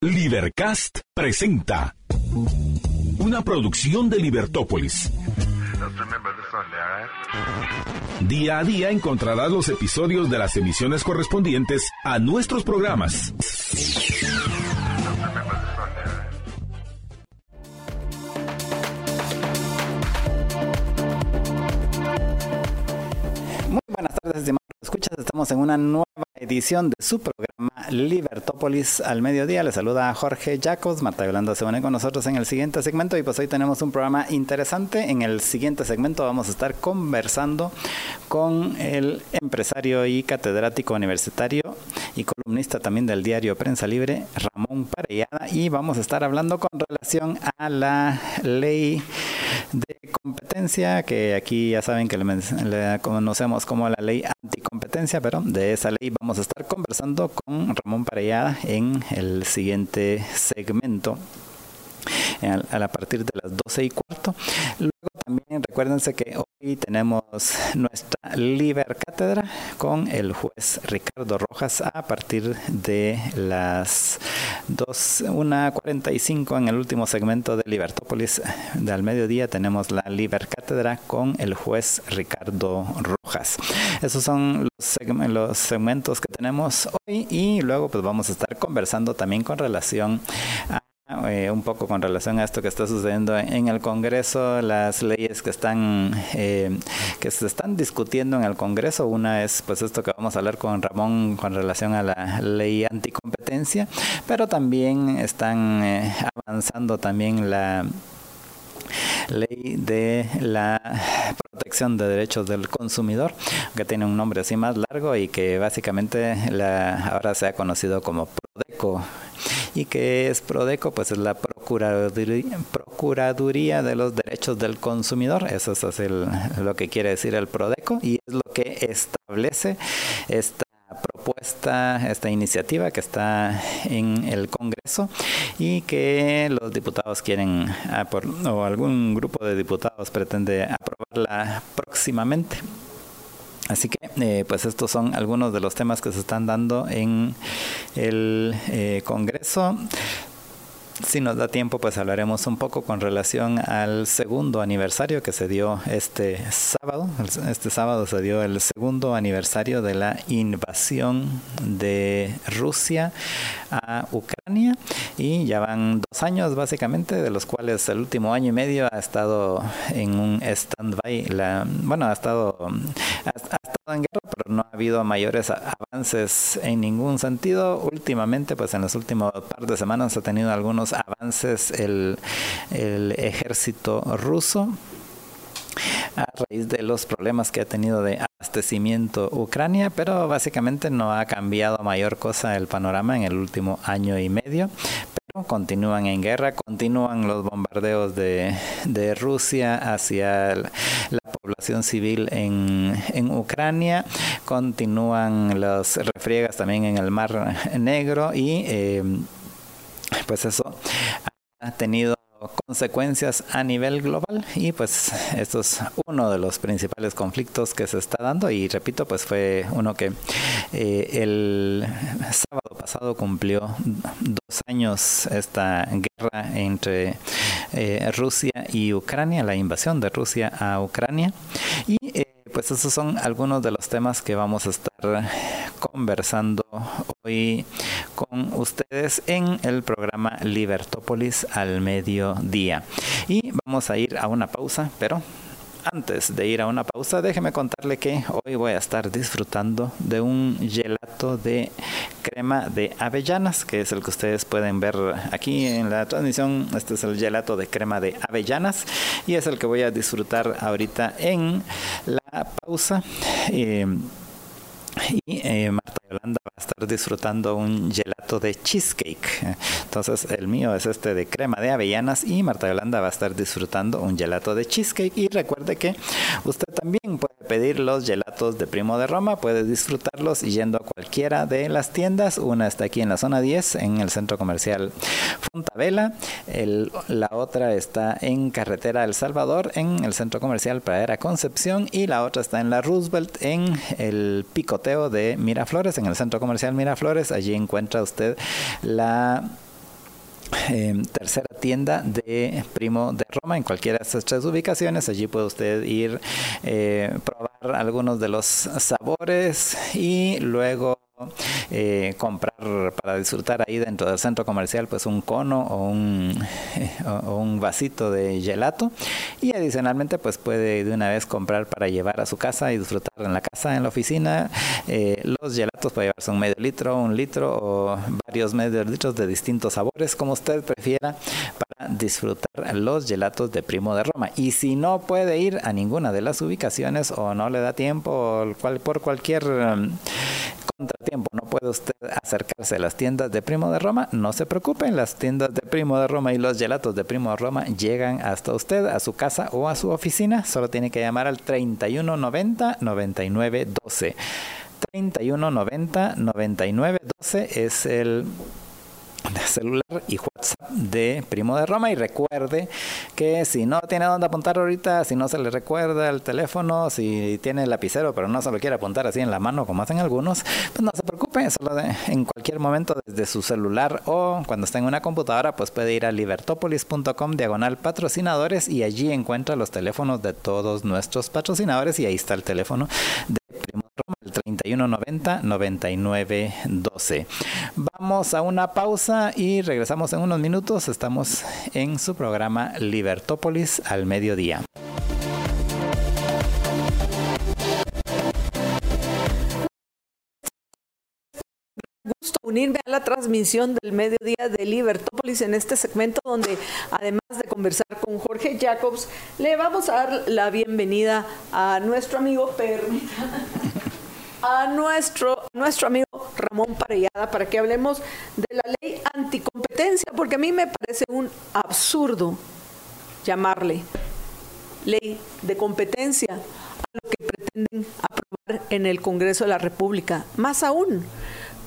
Libercast presenta una producción de Libertópolis. Día a día encontrarás los episodios de las emisiones correspondientes a nuestros programas. Muy buenas tardes, escuchas. Estamos en una nueva edición de su programa Libertópolis al mediodía. Les saluda Jorge Jacos. Marta Yolanda se une con nosotros en el siguiente segmento y pues hoy tenemos un programa interesante. En el siguiente segmento vamos a estar conversando con el empresario y catedrático universitario y columnista también del diario Prensa Libre, Ramón Parellada, y vamos a estar hablando con relación a la ley de competencia, que aquí ya saben que le, conocemos como la ley anticompetencia, pero de esa ley vamos a estar conversando con Ramón Parellada en el siguiente segmento a partir de las 12 y cuarto. También recuérdense que hoy tenemos nuestra Liber Cátedra con el juez Ricardo Rojas a partir de las 1.45 en el último segmento de Libertópolis del mediodía tenemos la Liber Cátedra con el juez Ricardo Rojas. Esos son los, los segmentos que tenemos hoy y luego pues vamos a estar conversando también con relación a eh, un poco con relación a esto que está sucediendo en el Congreso, las leyes que están eh, que se están discutiendo en el Congreso. Una es pues esto que vamos a hablar con Ramón con relación a la ley anticompetencia, pero también están eh, avanzando también la ley de la protección de derechos del consumidor, que tiene un nombre así más largo y que básicamente la, ahora se ha conocido como PRODECO. Y que es Prodeco, pues es la Procuraduría, Procuraduría de los Derechos del Consumidor, eso es lo que quiere decir el Prodeco y es lo que establece esta propuesta, esta iniciativa que está en el Congreso y que los diputados quieren, ah, o algún grupo de diputados pretende aprobarla próximamente. Así que, eh, pues estos son algunos de los temas que se están dando en el eh, Congreso. Si nos da tiempo, pues hablaremos un poco con relación al segundo aniversario que se dio este sábado. Este sábado se dio el segundo aniversario de la invasión de Rusia a Ucrania y ya van dos años básicamente, de los cuales el último año y medio ha estado en un stand-by. Bueno, ha estado, ha, estado en guerra, no ha habido mayores avances en ningún sentido. Últimamente, pues en los últimos par de semanas ha tenido algunos avances el, ejército ruso a raíz de los problemas que ha tenido de abastecimiento Ucrania, pero básicamente no ha cambiado mayor cosa el panorama en el último año y medio. Continúan en guerra, continúan los bombardeos de, de Rusia hacia la, población civil en, en, Ucrania, continúan las refriegas también en el Mar Negro y eh, pues eso ha tenido consecuencias a nivel global y pues esto es uno de los principales conflictos que se está dando y repito pues fue uno que eh, el sábado pasado cumplió dos años esta guerra entre eh, Rusia y Ucrania la invasión de Rusia a Ucrania y eh, pues esos son algunos de los temas que vamos a estar conversando hoy con ustedes en el programa Libertópolis al mediodía. Y vamos a ir a una pausa, pero antes de ir a una pausa, déjeme contarle que hoy voy a estar disfrutando de un gelato de crema de avellanas, que es el que ustedes pueden ver aquí en la transmisión. Este es el gelato de crema de avellanas y es el que voy a disfrutar ahorita en la pausa. Eh, y eh, Yolanda va a estar disfrutando un gelato de cheesecake. Entonces el mío es este de crema de avellanas y Marta Yolanda va a estar disfrutando un gelato de cheesecake. Y recuerde que usted también puede pedir los gelatos de Primo de Roma, puede disfrutarlos yendo a cualquiera de las tiendas. Una está aquí en la zona 10, en el centro comercial Vela. la otra está en Carretera El Salvador, en el centro comercial Pradera Concepción. Y la otra está en la Roosevelt, en el Picoteo de Miraflores, en el centro comercial Miraflores. Allí encuentra usted la em, tercera tienda de Primo de Roma en cualquiera de estas tres ubicaciones. Allí puede usted ir, eh, probar algunos de los sabores y luego eh, comprar para disfrutar ahí dentro del centro comercial pues un cono o un, un vasito de gelato. Y adicionalmente pues puede de una vez comprar para llevar a su casa y disfrutar en la casa, en la oficina. Eh, los gelatos puede llevarse un medio litro, un litro o varios medios litros de distintos sabores como usted prefiera disfrutar los gelatos de Primo de Roma y si no puede ir a ninguna de las ubicaciones o no le da tiempo o cual, por cualquier um, contratiempo no puede usted acercarse a las tiendas de Primo de Roma, no se preocupen, las tiendas de Primo de Roma y los gelatos de Primo de Roma llegan hasta usted, a su casa o a su oficina. Solo tiene que llamar al 3190 9912. 3190 9912 es el celular y WhatsApp de Primo de Roma. Y recuerde que si no tiene dónde apuntar ahorita, si no se le recuerda el teléfono, si tiene el lapicero pero no se lo quiere apuntar así en la mano como hacen algunos, pues no se preocupe, solo en cualquier momento desde su celular o cuando está en una computadora pues puede ir a libertopolis.com diagonal patrocinadores y allí encuentra los teléfonos de todos nuestros patrocinadores y ahí está el teléfono de de Roma, el 3190 9912. Vamos a una pausa y regresamos en unos minutos. Estamos en su programa Libertópolis al mediodía. gusto unirme a la transmisión del mediodía de Libertópolis en este segmento donde además de conversar con Jorge Jacobs, le vamos a dar la bienvenida a nuestro amigo Permita a nuestro, nuestro amigo Ramón Parellada para que hablemos de la ley anticompetencia, porque a mí me parece un absurdo llamarle ley de competencia a lo que pretenden aprobar en el Congreso de la República. Más aún,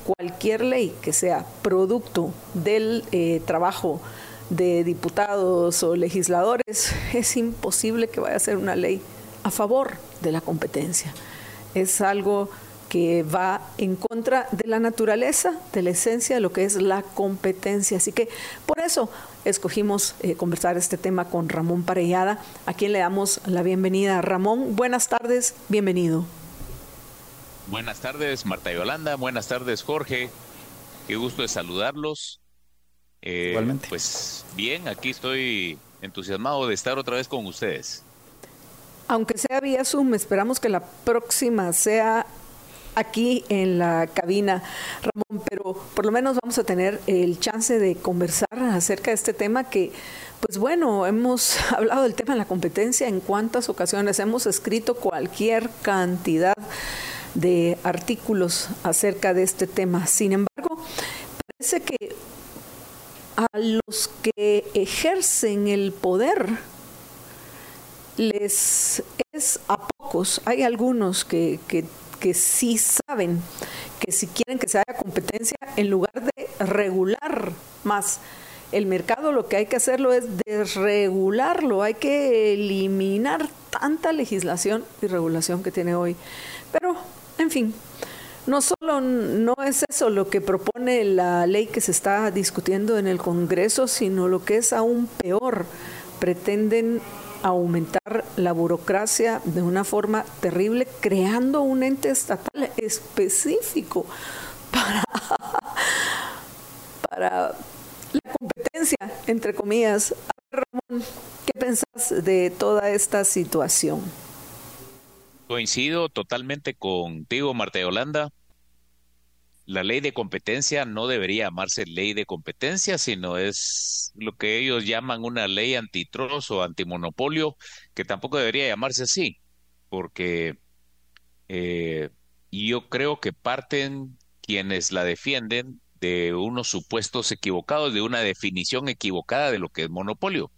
cualquier ley que sea producto del eh, trabajo de diputados o legisladores, es imposible que vaya a ser una ley a favor de la competencia es algo que va en contra de la naturaleza, de la esencia de lo que es la competencia. Así que por eso escogimos eh, conversar este tema con Ramón Parellada, a quien le damos la bienvenida. Ramón, buenas tardes, bienvenido. Buenas tardes, Marta Yolanda. Buenas tardes, Jorge. Qué gusto de saludarlos. Eh, Igualmente. Pues bien, aquí estoy entusiasmado de estar otra vez con ustedes aunque sea vía Zoom, esperamos que la próxima sea aquí en la cabina, Ramón, pero por lo menos vamos a tener el chance de conversar acerca de este tema que, pues bueno, hemos hablado del tema de la competencia en cuántas ocasiones, hemos escrito cualquier cantidad de artículos acerca de este tema. Sin embargo, parece que a los que ejercen el poder, les es a pocos, hay algunos que, que, que sí saben que si quieren que se haya competencia, en lugar de regular más el mercado, lo que hay que hacerlo es desregularlo, hay que eliminar tanta legislación y regulación que tiene hoy. Pero, en fin, no solo no es eso lo que propone la ley que se está discutiendo en el Congreso, sino lo que es aún peor, pretenden aumentar la burocracia de una forma terrible, creando un ente estatal específico para, la competencia, entre comillas. Ramón, ¿qué pensás de toda esta situación? Coincido totalmente contigo, Marta Yolanda la ley de competencia no debería llamarse ley de competencia, sino es lo que ellos llaman una ley antitrust o antimonopolio, que tampoco debería llamarse así, porque eh, yo creo que parten quienes la defienden de unos supuestos equivocados, de una definición equivocada de lo que es monopolio.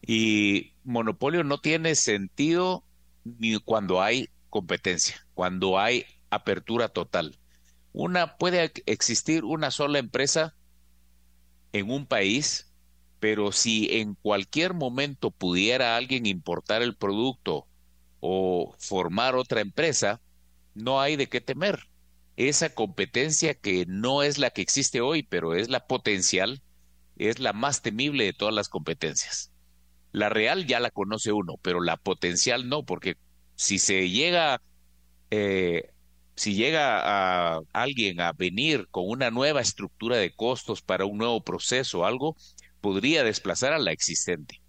Y monopolio no tiene sentido ni cuando hay competencia, cuando hay apertura total una puede existir una sola empresa en un país, pero si en cualquier momento pudiera alguien importar el producto o formar otra empresa, no hay de qué temer. Esa competencia que no es la que existe hoy, pero es la potencial, es la más temible de todas las competencias. La real ya la conoce uno, pero la potencial no, porque si se llega, eh, si llega a alguien a venir con una nueva estructura de costos para un nuevo proceso o algo, podría desplazar a la existente.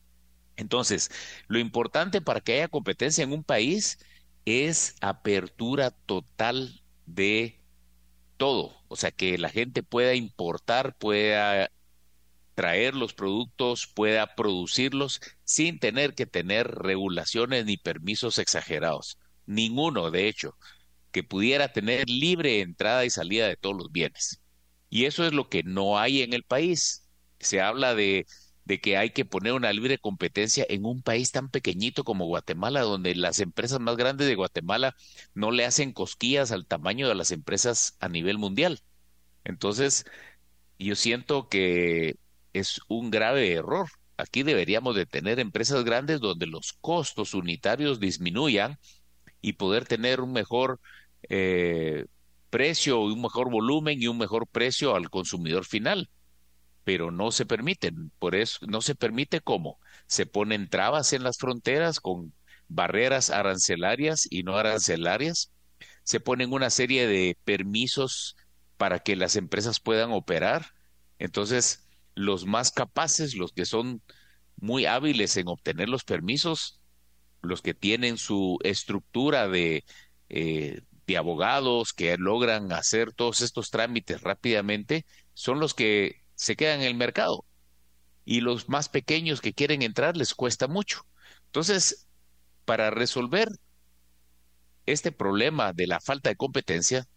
Entonces, lo importante para que haya competencia en un país es apertura total de todo, o sea, que la gente pueda importar, pueda traer los productos, pueda producirlos sin tener que tener regulaciones ni permisos exagerados. Ninguno, de hecho, que pudiera tener libre entrada y salida de todos los bienes. Y eso es lo que no hay en el país. Se habla de de que hay que poner una libre competencia en un país tan pequeñito como Guatemala, donde las empresas más grandes de Guatemala no le hacen cosquillas al tamaño de las empresas a nivel mundial. Entonces, yo siento que es un grave error. Aquí deberíamos de tener empresas grandes donde los costos unitarios disminuyan y poder tener un mejor eh, precio, un mejor volumen y un mejor precio al consumidor final pero no se permiten. Por eso no se permite cómo. Se ponen trabas en las fronteras con barreras arancelarias y no arancelarias. Se ponen una serie de permisos para que las empresas puedan operar. Entonces, los más capaces, los que son muy hábiles en obtener los permisos, los que tienen su estructura de, eh, de abogados que logran hacer todos estos trámites rápidamente, son los que se quedan en el mercado. Y los más pequeños que quieren entrar les cuesta mucho. Entonces, para resolver este problema de la falta de competencia,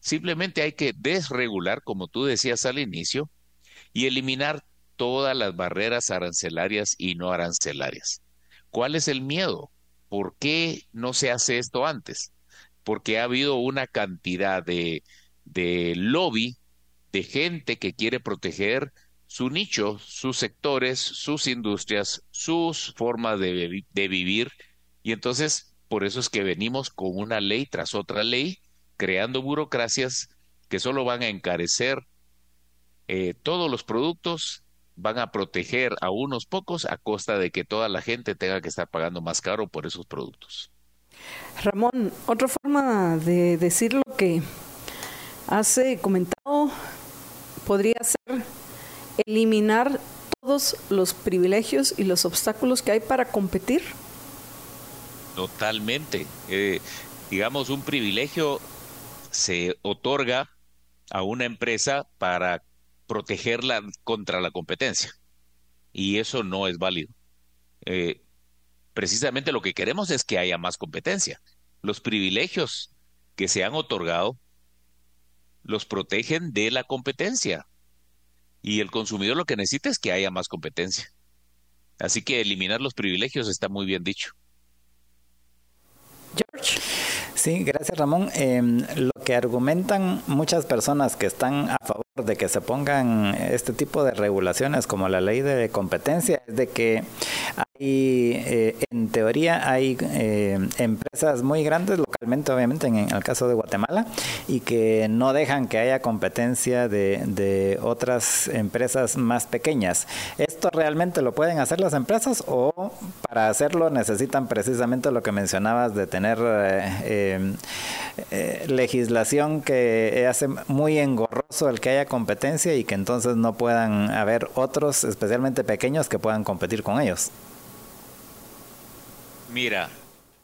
simplemente hay que desregular, como tú decías al inicio, y eliminar todas las barreras arancelarias y no arancelarias. ¿Cuál es el miedo? ¿Por qué no se hace esto antes? Porque ha habido una cantidad de, de lobby de gente que quiere proteger su nicho, sus sectores, sus industrias, sus formas de, vivir. Y entonces, por eso es que venimos con una ley tras otra ley, creando burocracias que solo van a encarecer eh, todos los productos, van a proteger a unos pocos a costa de que toda la gente tenga que estar pagando más caro por esos productos. Ramón, otra forma de decir lo que has comentado podría ser eliminar todos los privilegios y los obstáculos que hay para competir? Totalmente. Eh, digamos, un privilegio se otorga a una empresa para protegerla contra la competencia. Y eso no es válido. Eh, precisamente lo que queremos es que haya más competencia. Los privilegios que se han otorgado los protegen de la competencia. Y el consumidor lo que necesita es que haya más competencia. Así que eliminar los privilegios está muy bien dicho. George. Sí, gracias Ramón. Em, lo que argumentan muchas personas que están a favor de que se pongan este tipo de regulaciones como la ley de competencia es de que hay, eh, en teoría, hay eh, empresas muy grandes localmente, obviamente, en, el caso de Guatemala, y que no dejan que haya competencia de, de otras empresas más pequeñas. ¿Esto realmente lo pueden hacer las empresas o para hacerlo necesitan precisamente lo que mencionabas de tener eh, legislación que hace muy engorroso el que haya competencia y que entonces no puedan haber otros, especialmente pequeños, que puedan competir con ellos. Mira,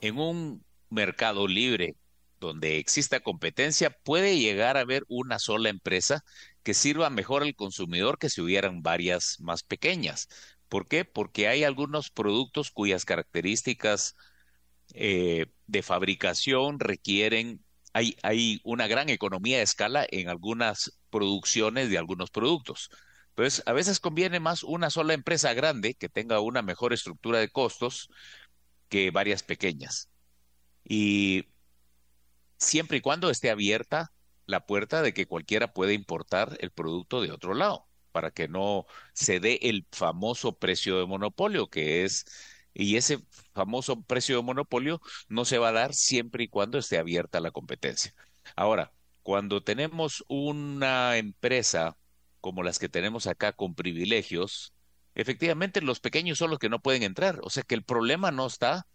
en un mercado libre donde exista competencia, puede llegar a haber una sola empresa que sirva mejor al consumidor que si hubieran varias más pequeñas. ¿Por qué? Porque hay algunos productos cuyas características eh, de fabricación requieren hay, hay una gran economía de escala en algunas producciones de algunos productos. Entonces, a veces conviene más una sola empresa grande que tenga una mejor estructura de costos que varias pequeñas. Y siempre y cuando esté abierta la puerta de que cualquiera pueda importar el producto de otro lado, para que no se dé el famoso precio de monopolio, que es y ese famoso precio de monopolio no se va a dar siempre y cuando esté abierta la competencia. Ahora, cuando tenemos una empresa como las que tenemos acá con privilegios, efectivamente los pequeños son los que no pueden entrar. O sea que el problema no está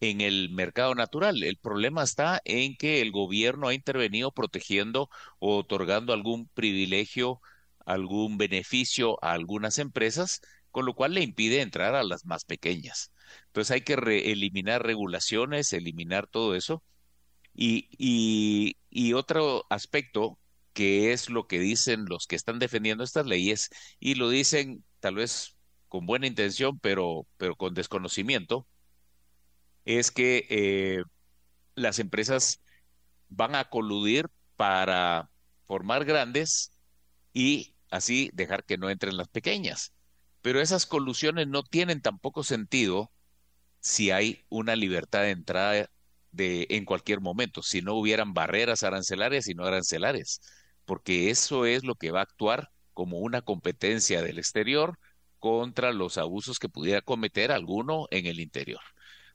en el mercado natural, el problema está en que el gobierno ha intervenido protegiendo o otorgando algún privilegio, algún beneficio a algunas empresas, con lo cual le impide entrar a las más pequeñas. Entonces hay que eliminar regulaciones, eliminar todo eso. Y, y, y otro aspecto que es lo que dicen los que están defendiendo estas leyes y lo dicen tal vez con buena intención, pero, pero con desconocimiento, es que eh, las empresas van a coludir para formar grandes y así dejar que no entren las pequeñas. Pero esas colusiones no tienen tampoco sentido si hay una libertad de entrada de, en cualquier momento, si no hubieran barreras arancelarias y no arancelarias, porque eso es lo que va a actuar como una competencia del exterior contra los abusos que pudiera cometer alguno en el interior.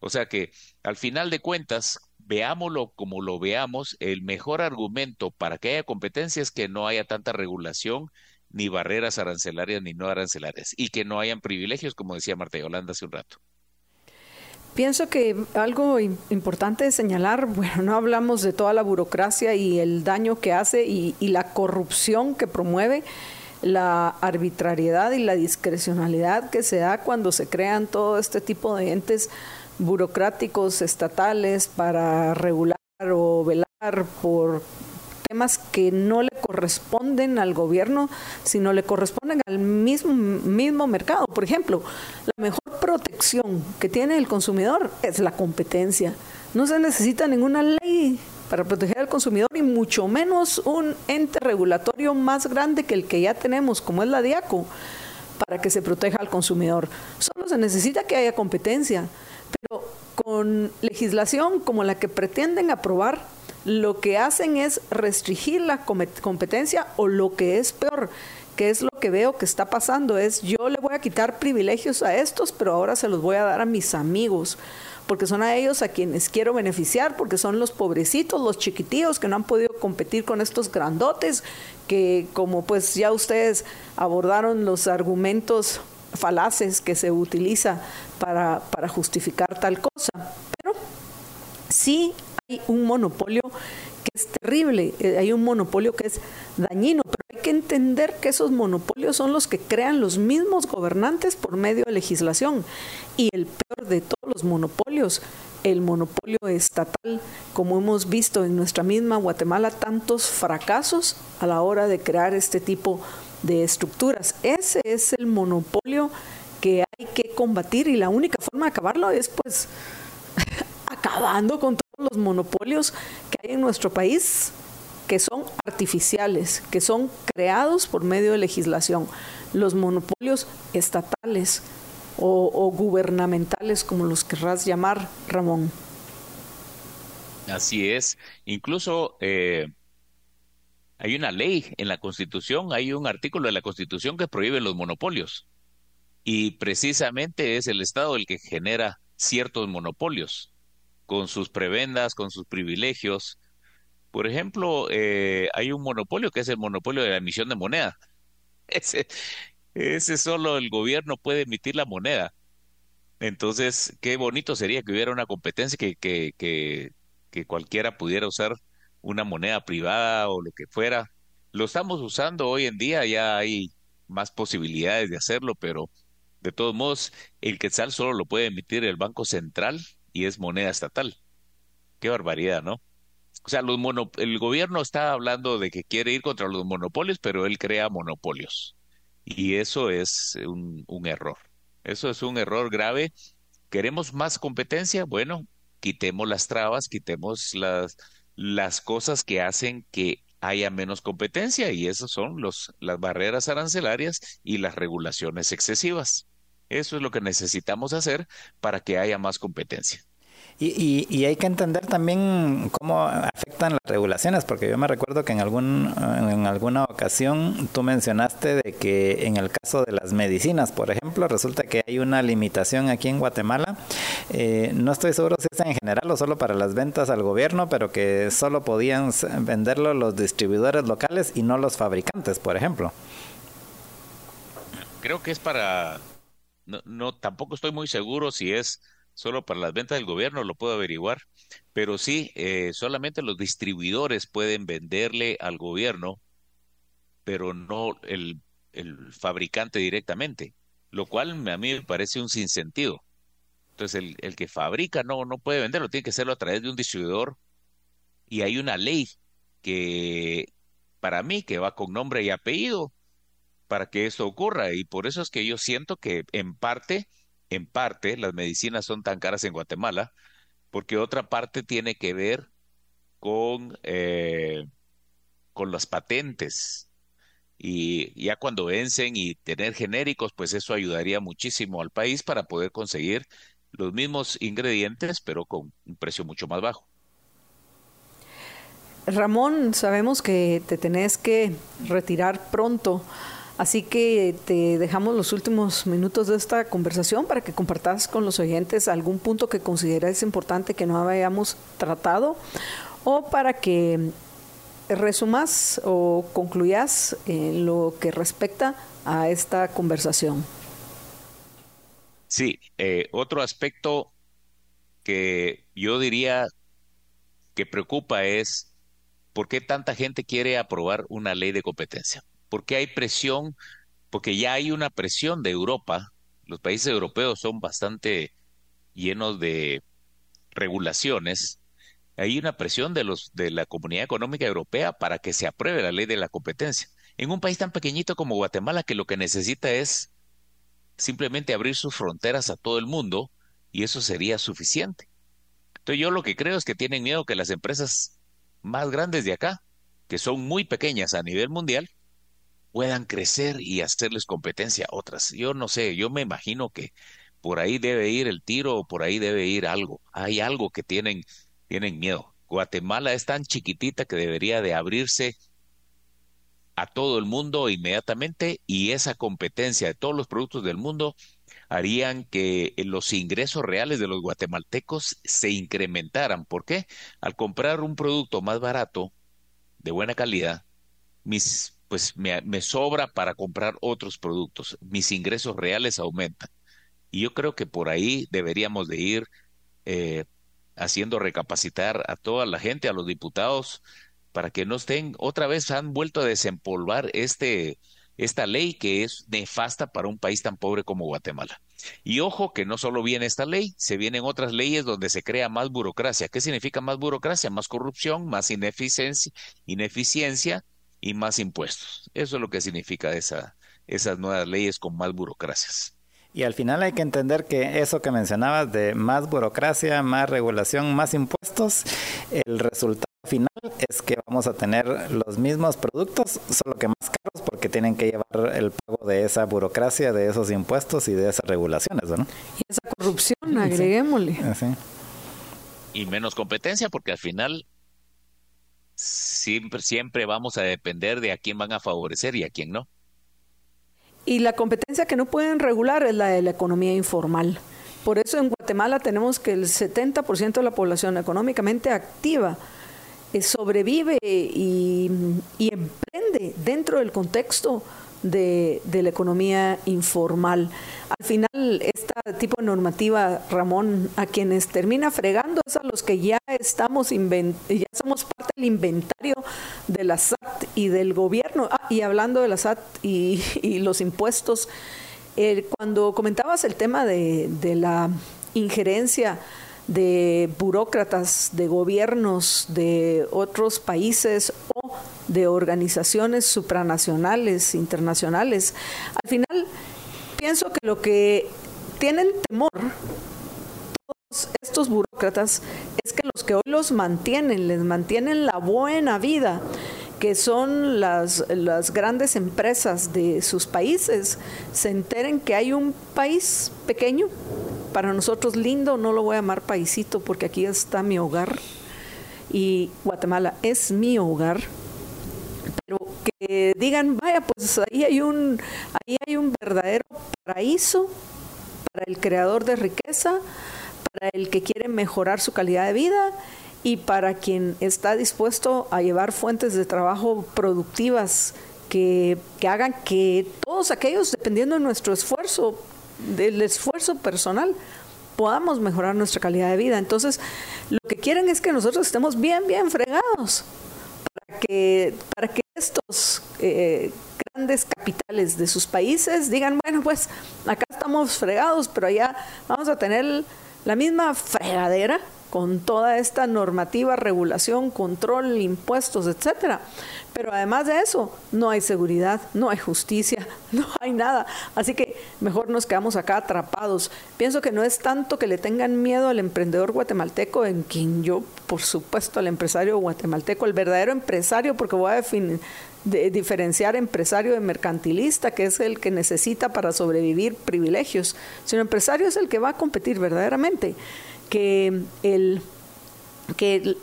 O sea que al final de cuentas, veámoslo como lo veamos, el mejor argumento para que haya competencia es que no haya tanta regulación, ni barreras arancelarias, ni no arancelarias, y que no hayan privilegios, como decía Marta Yolanda hace un rato. Pienso que algo importante de señalar, bueno, no hablamos de toda la burocracia y el daño que hace y, la corrupción que promueve, la arbitrariedad y la discrecionalidad que se da cuando se crean todo este tipo de entes burocráticos estatales para regular o velar por temas que no le corresponden al gobierno, sino le corresponden al mismo, mismo mercado. Por ejemplo, la mejor protección que tiene el consumidor es la competencia. No se necesita ninguna ley para proteger al consumidor y mucho menos un ente regulatorio más grande que el que ya tenemos, como es la DIACO, para que se proteja al consumidor. Solo se necesita que haya competencia, pero con legislación como la que pretenden aprobar, lo que hacen es restringir la competencia o lo que es peor, que es lo que veo que está pasando, es yo le voy a quitar privilegios a estos, pero ahora se los voy a dar a mis amigos, porque son a ellos a quienes quiero beneficiar, porque son los pobrecitos, los chiquitillos que no han podido competir con estos grandotes, que como pues ya ustedes abordaron los argumentos falaces que se utiliza para, para justificar tal cosa. Pero sí hay un monopolio que es terrible, eh, hay un monopolio que es dañino, pero hay que entender que esos monopolios son los que crean los mismos gobernantes por medio de legislación. Y el peor de todos los monopolios, el monopolio estatal, como hemos visto en nuestra misma Guatemala, tantos fracasos a la hora de crear este tipo de estructuras. Ese es el monopolio que hay que combatir y la única forma de acabarlo es pues acabando con los monopolios que hay en nuestro país que son artificiales, que son creados por medio de legislación. Los monopolios estatales o, gubernamentales, como los querrás llamar, Ramón. Así es. Incluso eh, hay una ley en la Constitución, hay un artículo de la Constitución que prohíbe los monopolios. Y precisamente es el Estado el que genera ciertos monopolios con sus prebendas, con sus privilegios. Por ejemplo, eh, hay un monopolio que es el monopolio de la emisión de moneda. Ese, ese solo el gobierno puede emitir la moneda. Entonces, qué bonito sería que hubiera una competencia que, que, que, que cualquiera pudiera usar una moneda privada o lo que fuera. Lo estamos usando hoy en día, ya hay más posibilidades de hacerlo, pero de todos modos, el quetzal solo lo puede emitir el Banco Central y es moneda estatal. Qué barbaridad, ¿no? O sea, los el gobierno está hablando de que quiere ir contra los monopolios, pero él crea monopolios. Y eso es un, error. Eso es un error grave. ¿Queremos más competencia? Bueno, quitemos las trabas, quitemos las, las cosas que hacen que haya menos competencia y esas son los, las barreras arancelarias y las regulaciones excesivas. Eso es lo que necesitamos hacer para que haya más competencia. Y, y, hay que entender también cómo afectan las regulaciones, porque yo me recuerdo que en, algún, en alguna ocasión tú mencionaste de que en el caso de las medicinas, por ejemplo, resulta que hay una limitación aquí en Guatemala. Eh, no estoy seguro si es en general o solo para las ventas al gobierno, pero que solo podían venderlo los distribuidores locales y no los fabricantes, por ejemplo. creo que es para, no, no, tampoco estoy muy seguro si es solo para las ventas del gobierno, lo puedo averiguar, pero sí, eh, solamente los distribuidores pueden venderle al gobierno, pero no el, el fabricante directamente, lo cual a mí me parece un sinsentido. Entonces, el, el que fabrica no, no puede venderlo, tiene que hacerlo a través de un distribuidor y hay una ley que para mí que va con nombre y apellido para que esto ocurra y por eso es que yo siento que en parte en parte las medicinas son tan caras en Guatemala porque otra parte tiene que ver con eh, con las patentes. Y ya cuando vencen y tener genéricos pues eso ayudaría muchísimo al país para poder conseguir los mismos ingredientes pero con un precio mucho más bajo. Ramón, sabemos que te tenés que retirar pronto, así que te dejamos los últimos minutos de esta conversación para que compartas con los oyentes algún punto que consideres importante que no hayamos tratado o para que resumas o concluyas en lo que respecta a esta conversación. Sí, eh, otro aspecto que yo diría que preocupa es ¿por qué tanta gente quiere aprobar una ley de competencia? ¿Por qué hay presión? Porque ya hay una presión de Europa. Los países europeos son bastante llenos de regulaciones. Hay una presión de los de la Comunidad Económica Europea para que se apruebe la ley de la competencia. En un país tan pequeñito como Guatemala que lo que necesita es simplemente abrir sus fronteras a todo el mundo y eso sería suficiente. Entonces yo lo que creo es que tienen miedo que las empresas más grandes de acá, que son muy pequeñas a nivel mundial, puedan crecer y hacerles competencia a otras. Yo no sé, yo me imagino que por ahí debe ir el tiro o por ahí debe ir algo. Hay algo que tienen, tienen miedo. Guatemala es tan chiquitita que debería de abrirse a todo el mundo inmediatamente y esa competencia de todos los productos del mundo harían que los ingresos reales de los guatemaltecos se incrementaran. ¿Por qué? Al comprar un producto más barato, de buena calidad, mis, pues me, sobra para comprar otros productos. Mis ingresos reales aumentan. Y yo creo que por ahí deberíamos de ir eh, haciendo recapacitar a toda la gente, a los diputados, para que no estén, otra vez han vuelto a desempolvar este, esta ley que es nefasta para un país tan pobre como Guatemala. Y ojo que no solo viene esta ley, se vienen otras leyes donde se crea más burocracia. ¿Qué significa más burocracia? Más corrupción, más ineficiencia, ineficiencia y más impuestos. Eso es lo que significa esa, esas nuevas leyes con más burocracias. Y al final hay que entender que eso que mencionabas de más burocracia, más regulación, más impuestos, el resultado final es que vamos a tener los mismos productos, solo que más caros porque tienen que llevar el pago de esa burocracia, de esos impuestos y de esas regulaciones, ¿no? Y esa corrupción, agreguémosle. Y menos competencia porque al final siempre, siempre vamos a depender de a quién van a favorecer y a quién no. Y la competencia que no pueden regular es la de la economía informal. Por eso en Guatemala tenemos que el 70% de la población económicamente activa eh, sobrevive y, emprende dentro del contexto de, la equeconomía informal. Al final, este tipo de normativa, Ramón, a quienes termina fregando es a los que ya estamos ya somos parte del inventario de la SAT y del gobierno. Ah, y hablando de la SAT y, los impuestos, cuando comentabas el tema de, de la injerencia de burócratas, de gobiernos de otros países o de organizaciones supranacionales, internacionales. Al final, pienso que lo que tienen temor todos estos burócratas es que los que hoy los mantienen, les mantienen la buena vida, que son las, las grandes empresas de sus países, se enteren que hay un país pequeño para nosotros lindo, no lo voy a llamar paisito porque aquí está mi hogar y Guatemala es mi hogar. Pero que digan, vaya, pues ahí hay un, ahí hay un verdadero paraíso para el creador de riqueza, para el que quiere mejorar su calidad de vida y para quien está dispuesto a llevar fuentes de trabajo productivas que, que hagan que todos aquellos, dependiendo de nuestro esfuerzo, del esfuerzo personal, podamos mejorar nuestra calidad de vida. Entonces, lo que quieren es que nosotros estemos bien, bien fregados para que, para que estos eh, grandes capitales de sus países digan, bueno, pues acá estamos fregados, pero allá vamos a tener la misma fregadera con toda esta normativa, regulación, control, impuestos, etcétera. Pero además de eso, no hay seguridad, no hay justicia, no hay nada. Así que mejor nos quedamos acá atrapados. Pienso que no es tanto que le tengan miedo al emprendedor guatemalteco, en quien yo, por supuesto, al empresario guatemalteco, el verdadero empresario, porque voy a diferenciar empresario de mercantilista, que es el que necesita para sobrevivir privilegios, sino empresario es el que va a competir verdaderamente. Que el que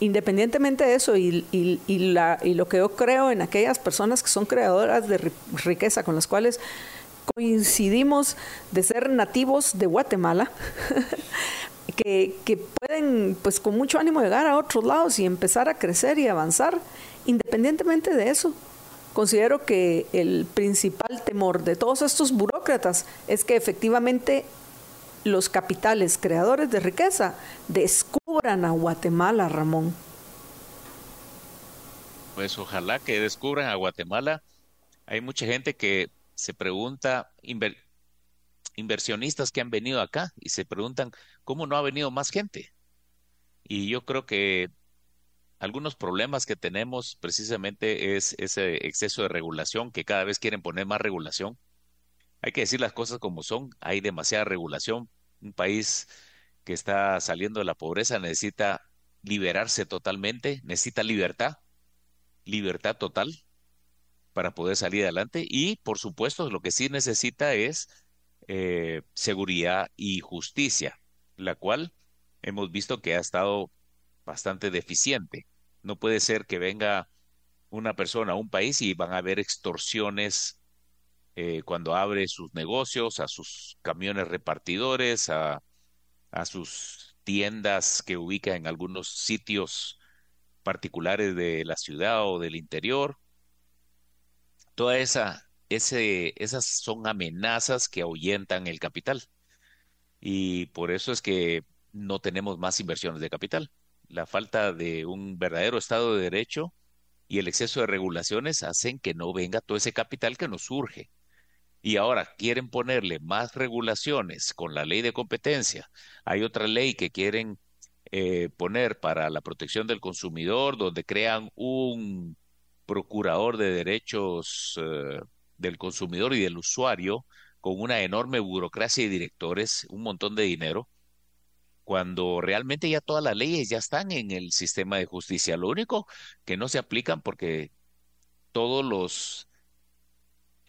independientemente de eso y, la, y, lo que yo creo en aquellas personas que son creadoras de riqueza con las cuales coincidimos de ser nativos de Guatemala, que, que, pueden pues con mucho ánimo llegar a otros lados y empezar a crecer y avanzar, independientemente de eso. Considero que el principal temor de todos estos burócratas es que efectivamente los capitales creadores de riqueza descubran a Guatemala, Ramón. Pues ojalá que descubran a Guatemala. Hay mucha gente que se pregunta, inversionistas que han venido acá y se preguntan, ¿cómo no ha venido más gente? Y yo creo que algunos problemas que tenemos precisamente es ese exceso de regulación, que cada vez quieren poner más regulación. Hay que decir las cosas como son, hay demasiada regulación, un país que está saliendo de la pobreza necesita liberarse totalmente, necesita libertad, libertad total para poder salir adelante y por supuesto lo que sí necesita es eh, seguridad y justicia, la cual hemos visto que ha estado bastante deficiente. No puede ser que venga una persona a un país y van a haber extorsiones eh, cuando abre sus negocios, a sus camiones repartidores, a, sus tiendas que ubica en algunos sitios particulares de la ciudad o del interior. Toda esa, ese, esas son amenazas que ahuyentan el capital. Y por eso es que no tenemos más inversiones de capital. La falta de un verdadero Estado de Derecho y el exceso de regulaciones hacen que no venga todo ese capital que nos surge y ahora quieren ponerle más regulaciones con la ley de competencia. Hay otra ley que quieren eh, poner para la protección del consumidor, donde crean un procurador de derechos eh, del consumidor y del usuario con una enorme burocracia y directores, un montón de dinero, cuando realmente ya todas las leyes ya están en el sistema de justicia. Lo único que no se aplican porque todos los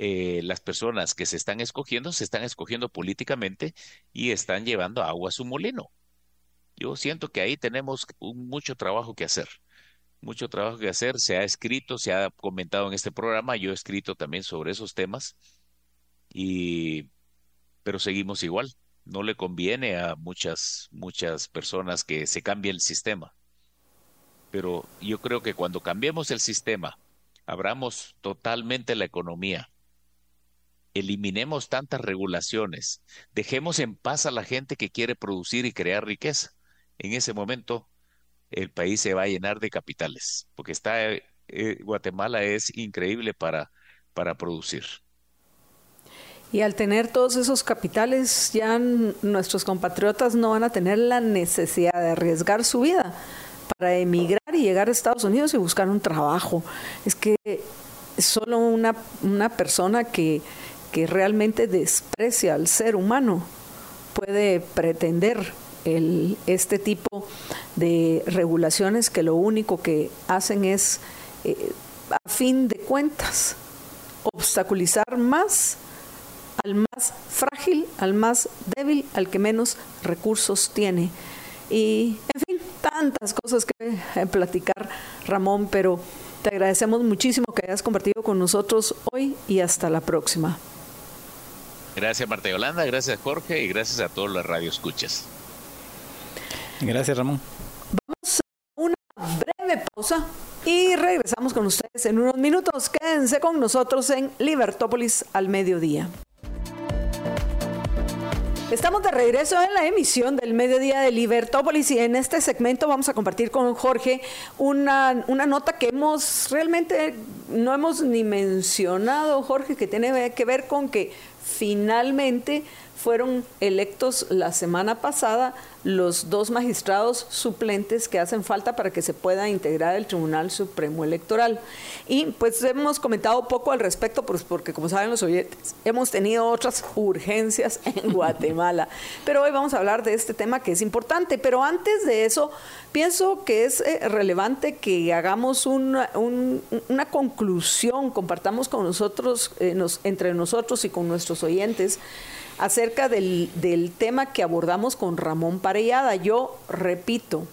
eh, las personas que se están escogiendo se están escogiendo políticamente y están llevando agua a su molino. Yo siento que ahí tenemos mucho trabajo que hacer, mucho trabajo que hacer. Se ha escrito, se ha comentado en este programa, yo he escrito también sobre esos temas, y pero seguimos igual. No le conviene a muchas, muchas personas que se cambie el sistema. Pero yo creo que cuando cambiemos el sistema, abramos totalmente la economía, eliminemos tantas regulaciones, dejemos en paz a la gente que quiere producir y crear riqueza. En ese momento el país se va a llenar de capitales, porque está eh, Guatemala es increíble para, para producir. Y al tener todos esos capitales, ya nuestros compatriotas no van a tener la necesidad de arriesgar su vida para emigrar y llegar a Estados Unidos y buscar un trabajo. Es que solo una, una persona que, que realmente desprecia al ser humano puede pretender el, este tipo de regulaciones que lo único que hacen es, eh, a fin de cuentas, obstaculizar más al más frágil, al más débil, al que menos recursos tiene. Y, en fin, tantas cosas que platicar, Ramón, pero te agradecemos muchísimo que hayas compartido con nosotros hoy y hasta la próxima. Gracias Marta Yolanda, gracias Jorge y gracias a todos los radioescuchas. Gracias Ramón. Vamos a una breve pausa y Y regresamos con ustedes en unos minutos. Quédense con nosotros en Libertópolis al mediodía. Estamos de regreso en la emisión del mediodía de Libertópolis y en este segmento vamos a compartir con Jorge una, una nota que hemos realmente no hemos ni mencionado, Jorge, que tiene que ver con que finalmente fueron electos la semana pasada los dos magistrados suplentes que hacen falta para que se pueda integrar el Tribunal Supremo Electoral. Y pues hemos comentado poco al respecto, pues porque como saben los oyentes, hemos tenido otras urgencias en Guatemala. Pero hoy vamos a hablar de este tema que es importante. Pero antes de eso, pienso que es eh, relevante que hagamos una, una conclusión, compartamos con nosotros, eh, nos, entre nosotros y con nuestros oyentes acerca del, del tema que abordamos con Ramón Parellada. Yo repito,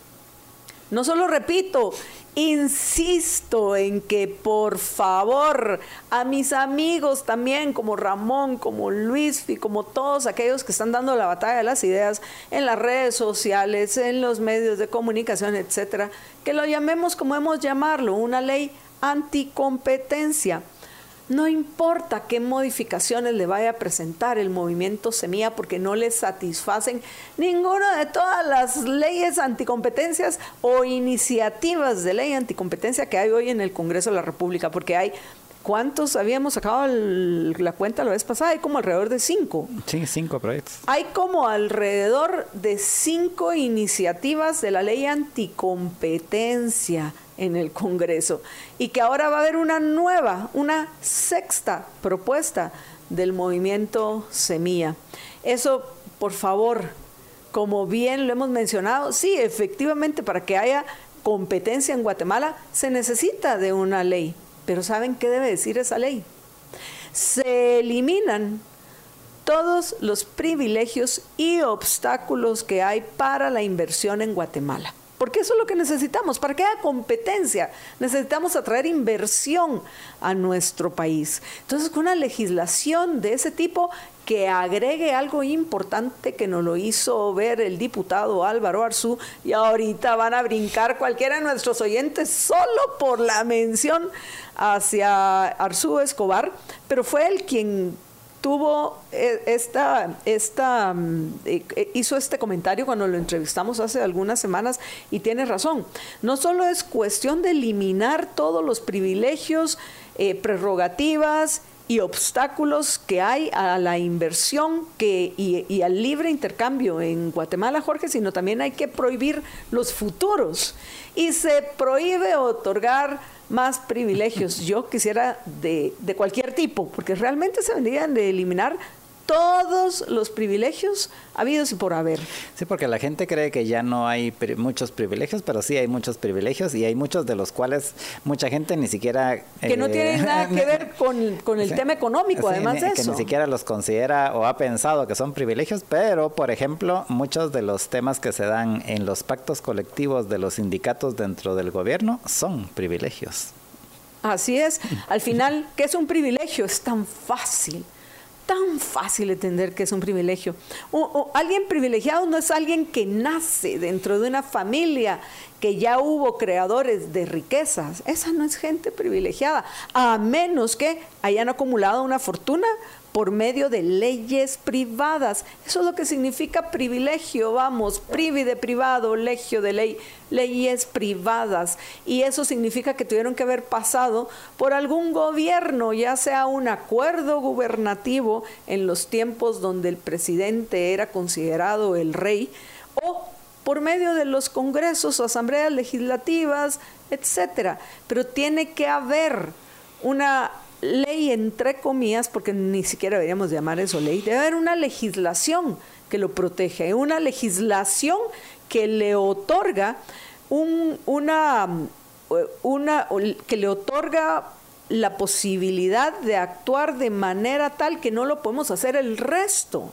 no solo repito, insisto en que por favor a mis amigos también como Ramón, como Luis y como todos aquellos que están dando la batalla de las ideas en las redes sociales, en los medios de comunicación, etcétera, que lo llamemos como hemos llamarlo, una ley anticompetencia. No importa qué modificaciones le vaya a presentar el movimiento Semilla porque no le satisfacen ninguna de todas las leyes anticompetencias o iniciativas de ley anticompetencia que hay hoy en el Congreso de la República, porque hay ¿Cuántos habíamos sacado la cuenta la vez pasada? Hay como alrededor de cinco. Sí, cinco proyectos. Hay como alrededor de cinco iniciativas de la ley anticompetencia en el Congreso y que ahora va a haber una nueva, una sexta propuesta del movimiento Semilla. Eso, por favor, como bien lo hemos mencionado, sí, efectivamente, para que haya competencia en Guatemala se necesita de una ley. Pero ¿saben qué debe decir esa ley? Se eliminan todos los privilegios y obstáculos que hay para la inversión en Guatemala. Porque eso es lo que necesitamos. Para que haya competencia, necesitamos atraer inversión a nuestro país. Entonces, con una legislación de ese tipo que agregue algo importante que nos lo hizo ver el diputado Álvaro Arzú, y ahorita van a brincar cualquiera de nuestros oyentes solo por la mención hacia Arzú Escobar, pero fue él quien tuvo eh, esta, esta mm, eh, eh, hizo este comentario cuando lo entrevistamos hace algunas semanas y tiene razón. No solo es cuestión de eliminar todos los privilegios, prerrogativas y obstáculos que hay a la inversión que, y, y, al libre intercambio en Guatemala, Jorge, sino también hay que prohibir los futuros. Y se prohíbe otorgar más privilegios. Yo quisiera de, de cualquier tipo, porque realmente se vendrían de eliminar todos los privilegios habidos y por haber. Sí, porque la gente cree que ya no hay muchos privilegios, pero sí hay muchos privilegios y hay muchos de los cuales mucha gente ni siquiera... Que no tienen nada que ver con, el tema económico, además de eso. Que ni siquiera los considera o ha pensado que son privilegios, pero, por ejemplo, muchos de los temas que se dan en los pactos colectivos de los sindicatos dentro del gobierno son privilegios. Así es. Al final, ¿qué es un privilegio? Es tan fácil tan fácil entender que es un privilegio. O, alguien privilegiado no es alguien que nace dentro de una familia que ya hubo creadores de riquezas. Esa no es gente privilegiada, a menos que hayan acumulado una fortuna por medio de leyes privadas. Eso es lo que significa privilegio, vamos, privi de privado, legio de ley, leyes privadas. Y eso significa que tuvieron que haber pasado por algún gobierno, ya sea un acuerdo gubernativo en los tiempos donde el presidente era considerado el rey, o por medio de los congresos o asambleas legislativas, etcétera. Pero tiene que haber una ley entre comillas, porque ni siquiera deberíamos llamar eso ley, debe haber una legislación que lo protege, una legislación que le otorga un, una, una, que le otorga la posibilidad de actuar de manera tal que no lo podemos hacer el resto.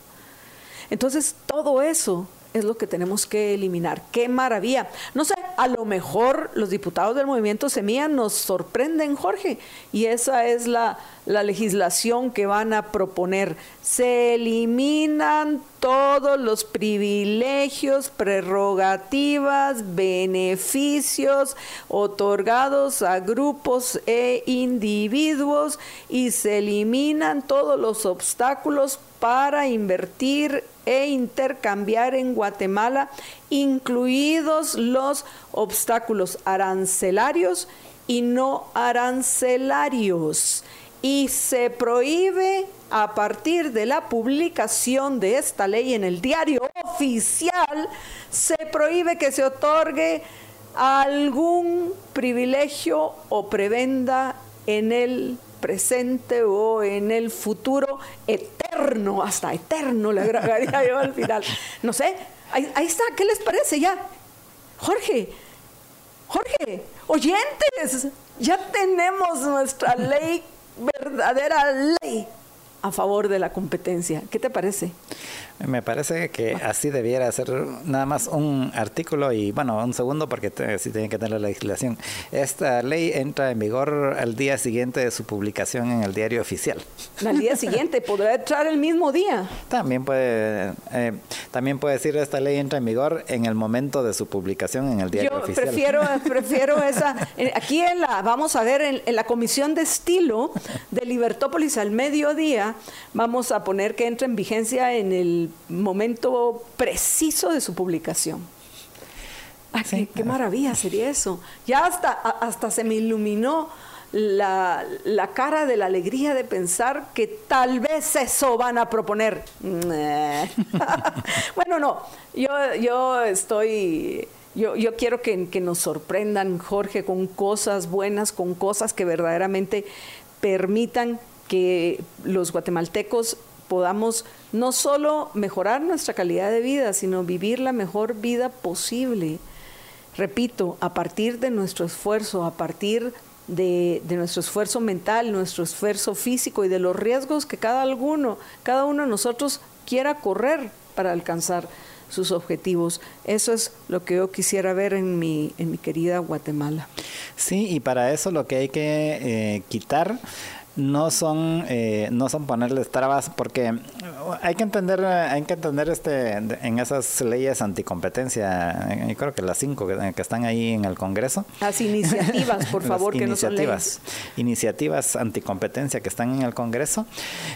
Entonces, todo eso es lo que tenemos que eliminar. ¡Qué maravilla! No sé, a lo mejor los diputados del movimiento Semilla nos sorprenden, Jorge, y esa es la, la legislación que van a proponer. Se eliminan todos los privilegios, prerrogativas, beneficios otorgados a grupos e individuos y se eliminan todos los obstáculos para invertir e intercambiar en Guatemala, incluidos los obstáculos arancelarios y no arancelarios. Y se prohíbe a partir de la publicación de esta ley en el diario oficial, se prohíbe que se otorgue algún privilegio o prebenda en el presente o en el futuro eterno, hasta eterno le agregaría yo al final. No sé, ahí, ahí está, ¿qué les parece ya? Jorge, Jorge, oyentes, ya tenemos nuestra ley, verdadera ley a favor de la competencia. ¿Qué te parece? Me parece que así debiera ser nada más un artículo y bueno, un segundo porque sí tiene que tener la legislación. Esta ley entra en vigor al día siguiente de su publicación en el diario oficial. Al día siguiente, podrá entrar el mismo día. También puede, eh, también puede decir esta ley entra en vigor en el momento de su publicación en el diario Yo oficial. prefiero, prefiero esa. eh, Aquí en la, vamos a ver en, en la comisión de estilo de Libertópolis al mediodía, vamos a poner que entra en vigencia en el momento preciso de su publicación. Ay, Sí. qué, qué maravilla sería eso. Ya hasta, hasta se me iluminó la, la cara de la alegría de pensar que tal vez eso van a proponer. Bueno, no, yo, yo estoy... Yo, yo quiero que, que nos sorprendan, Jorge, con cosas buenas, con cosas que verdaderamente permitan que los guatemaltecos podamos no solo mejorar nuestra calidad de vida, sino vivir la mejor vida posible. Repito, a partir de nuestro esfuerzo, a partir de, de nuestro esfuerzo mental, nuestro esfuerzo físico y de los riesgos que cada alguno, cada uno de nosotros quiera correr para alcanzar sus objetivos. Eso es lo que yo quisiera ver en mi, en mi querida Guatemala. Sí, y para eso lo que hay que eh, quitar no son eh, no son ponerles trabas porque hay que entender hay que entender este en esas leyes anticompetencia eh, yo creo que las cinco que, que están ahí en el Congreso Las iniciativas, por favor, que no son iniciativas, leyes. iniciativas anticompetencia que están en el Congreso,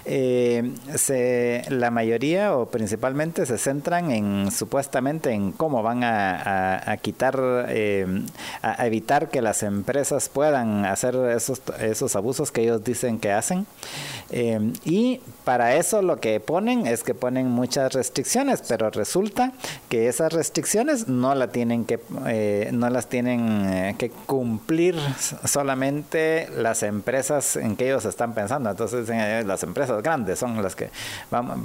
eh, se, la mayoría o principalmente se centran en supuestamente en cómo van a, a- a quitar, eh, a, a evitar que las empresas puedan hacer esos, esos abusos que ellos dicen que hacen. Eh, y para eso lo que ponen es que ponen muchas restricciones, pero resulta que esas restricciones no tienen que eh, no las tienen eh, que cumplir solamente las empresas en que ellos están pensando. Entonces eh, las empresas grandes son las que van-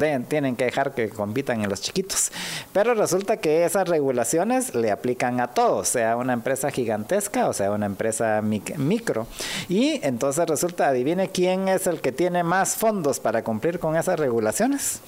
eh, tienen que dejar que compitan en los chiquitos. Pero resulta que esas regulaciones le aplican a todos, sea una empresa gigantesca o sea una empresa mic- micro. Y entonces resulta, adivine quién es el que tiene más fondos para cumplir con esas regulaciones.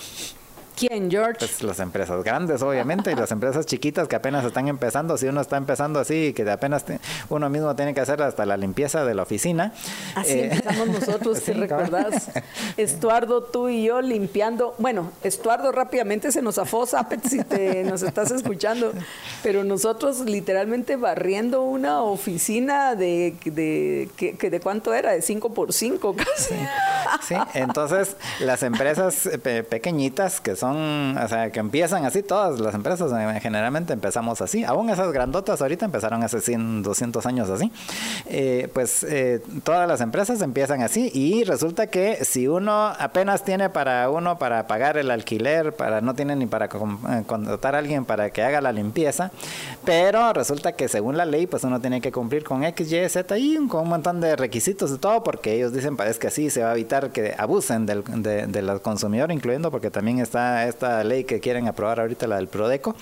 ¿Quién, George? Pues las empresas grandes, obviamente, y las empresas chiquitas que apenas están empezando. Si uno está empezando así, que apenas te- uno mismo tiene que hacer hasta la limpieza de la oficina. Así eh, empezamos nosotros, sí, ¿te cabal. recuerdas? Estuardo, tú y yo limpiando. Bueno, Estuardo rápidamente se nos afó, Zapet, si te, nos estás escuchando. Pero nosotros literalmente barriendo una oficina de, de, que, que de cuánto era, de 5 por 5 casi. Sí, entonces las empresas eh, pe- pequeñitas que son, o sea, que empiezan así, todas las empresas eh, generalmente empezamos así, aún esas grandotas ahorita empezaron hace 100, 200 años así, Eh, pues eh, todas las empresas empiezan así y resulta que si uno apenas tiene para uno para pagar el alquiler, para no tiene ni para eh, contratar a alguien para que haga la limpieza, pero resulta que según la ley pues uno tiene que cumplir con X, Y, Z y con un montón de requisitos y todo porque ellos dicen es que así se va a evitar que abusen del, de, de incluyendo porque también está esta ley que quieren aprobar ahorita, la del Prodeco.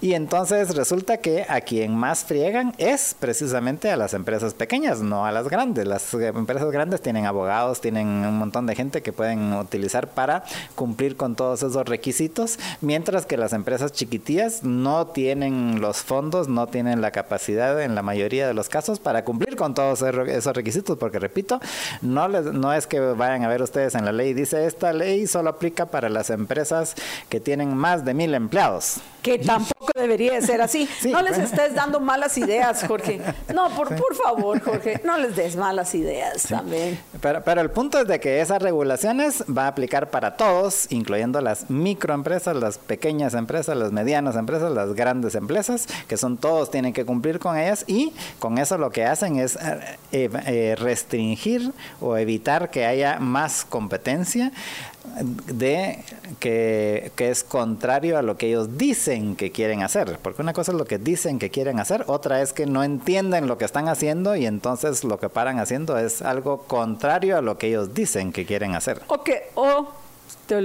Y entonces resulta que a quien más friegan es precisamente a las empresas pequeñas, no a las grandes. Las empresas grandes tienen abogados, tienen un montón de gente que pueden utilizar para cumplir con todos esos requisitos, mientras que las empresas chiquitillas no tienen los fondos, no tienen la capacidad en la mayoría de los casos para cumplir con todos esos requisitos, porque repito, no, les, no es que vayan a ver ustedes en la ley, dice esta ley solo aplica para las empresas empresas que tienen más de mil empleados. Que tampoco debería ser así. no les estés dando malas ideas, Jorge. No, por, por favor, Jorge, no les des malas ideas también. Pero, pero el punto es de que esas regulaciones va a aplicar para todos, incluyendo las microempresas, las pequeñas empresas, las medianas empresas, las grandes empresas, que son todos tienen que cumplir con ellas y con eso lo que hacen es eh, eh, restringir o evitar que haya más competencia de que, es contrario a lo que ellos dicen que quieren hacer. Porque una cosa es lo que dicen que quieren hacer, otra es que no entienden lo que están haciendo y entonces lo que paran haciendo es algo contrario a lo que ellos dicen que quieren hacer. O que, o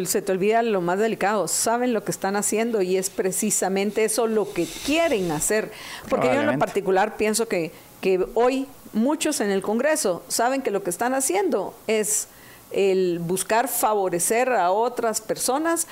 se te olvida lo más delicado, saben lo que están haciendo y es precisamente eso lo que quieren hacer. Porque yo en lo particular pienso que, que hoy muchos en el Congreso saben que lo que están haciendo es el buscar favorecer a otras personas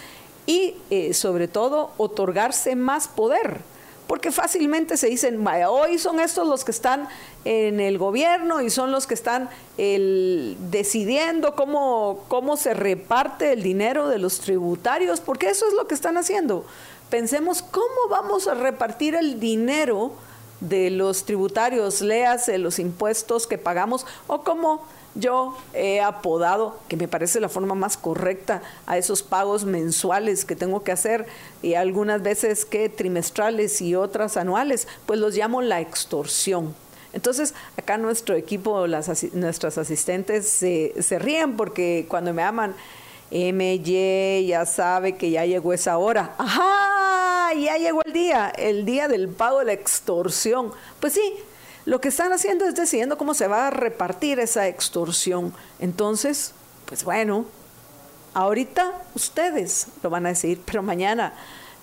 y eh, sobre todo otorgarse más poder. Porque fácilmente se dicen, hoy son estos los que están en el gobierno y son los que están decidiendo cómo, cómo se reparte el dinero de los tributarios, porque eso es lo que están haciendo. Pensemos cómo vamos a repartir el dinero de los tributarios, léase los impuestos que pagamos o cómo yo he apodado, que me parece la forma más correcta, a esos pagos mensuales que tengo que hacer y algunas veces que trimestrales y otras anuales, pues los llamo la extorsión. Entonces, acá nuestro equipo, las, nuestras asistentes se, se ríen porque cuando me aman, MY ya sabe que ya llegó esa hora. ¡Ajá! Ya llegó el día, el día del pago de la extorsión. Pues sí, lo que están haciendo es decidiendo cómo se va a repartir esa extorsión. Entonces, pues bueno, ahorita ustedes lo van a decir, pero mañana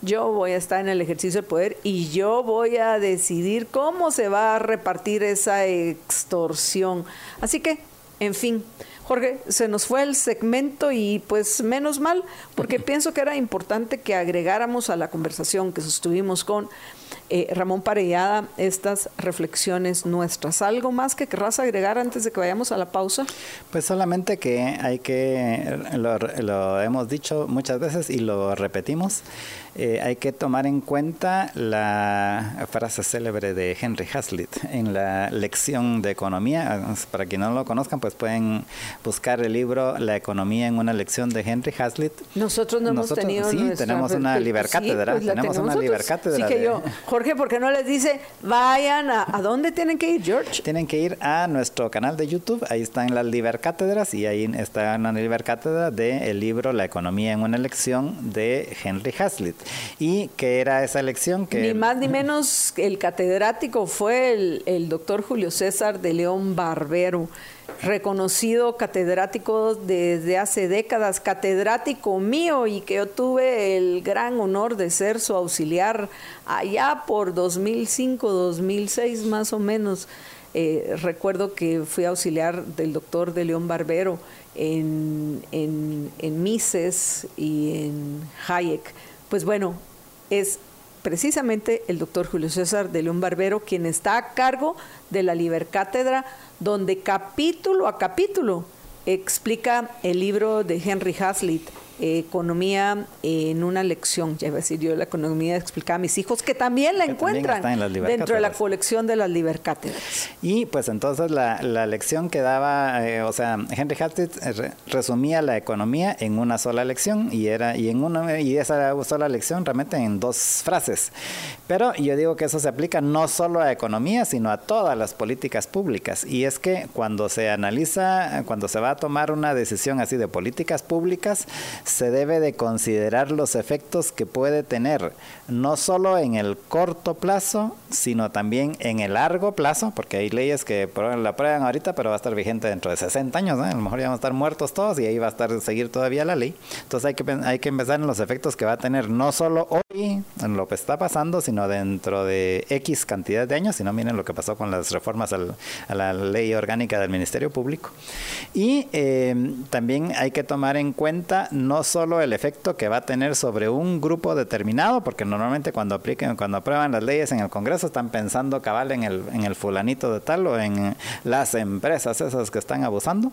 yo voy a estar en el ejercicio del poder y yo voy a decidir cómo se va a repartir esa extorsión. Así que, en fin, Jorge, se nos fue el segmento y pues menos mal, porque pienso que era importante que agregáramos a la conversación que sostuvimos con eh, Ramón Parellada, estas reflexiones nuestras. ¿Algo más que querrás agregar antes de que vayamos a la pausa? Pues solamente que hay que, lo, lo hemos dicho muchas veces y lo repetimos, eh, hay que tomar en cuenta la frase célebre de Henry Hazlitt en la lección de economía. Para quienes no lo conozcan, pues pueden buscar el libro La economía en una lección de Henry Hazlitt. Nosotros no hemos tenido. Sí, tenemos una libercátedra. Pues tenemos, una libercátedra. Sí, que yo, Jorge, ¿por qué no les dice vayan a, a dónde tienen que ir, George? Tienen que ir a nuestro canal de YouTube. Ahí están las libercátedras y ahí está una libercátedra del libro La economía en una lección de Henry Hazlitt. ¿Y que era esa elección? Que... Ni más ni menos el catedrático fue el, el doctor Julio César de León Barbero, reconocido catedrático desde hace décadas, catedrático mío y que yo tuve el gran honor de ser su auxiliar allá por 2005, 2006 más o menos. Eh, recuerdo que fui auxiliar del doctor de León Barbero en, en, en Mises y en Hayek pues bueno, es precisamente el doctor Julio César de León Barbero quien está a cargo de la Libercátedra, donde capítulo a capítulo explica el libro de Henry Hazlitt, economía en una lección, ya iba a decir yo la economía explicada a mis hijos, que también la encuentran dentro de la colección de las libercátedras. Y pues entonces la, la lección que daba, eh, o sea, Henry Hazlitt eh, resumía la economía en una sola lección y era y en una y esa sola lección realmente en dos frases. Pero yo digo que eso se aplica no solo a economía, sino a todas las políticas públicas. Y es que cuando se analiza, cuando se va a tomar una decisión así de políticas públicas, se debe de considerar los efectos que puede tener, no solo en el corto plazo, sino también en el largo plazo, porque hay leyes que la prueban ahorita, pero va a estar vigente dentro de 60 años, a lo mejor ya vamos a estar muertos todos y ahí va a estar seguir todavía la ley. Entonces hay que, hay que empezar en los efectos que va a tener no solo hoy, en lo que está pasando, sino dentro de X cantidad de años, si no miren lo que pasó con las reformas a la ley orgánica del Ministerio Público. Y eh, también hay que tomar en cuenta no solo el efecto que va a tener sobre un grupo determinado, porque normalmente cuando apliquen, cuando aprueban las leyes en el Congreso están pensando cabal en el, en el fulanito de tal o en las empresas esas que están abusando,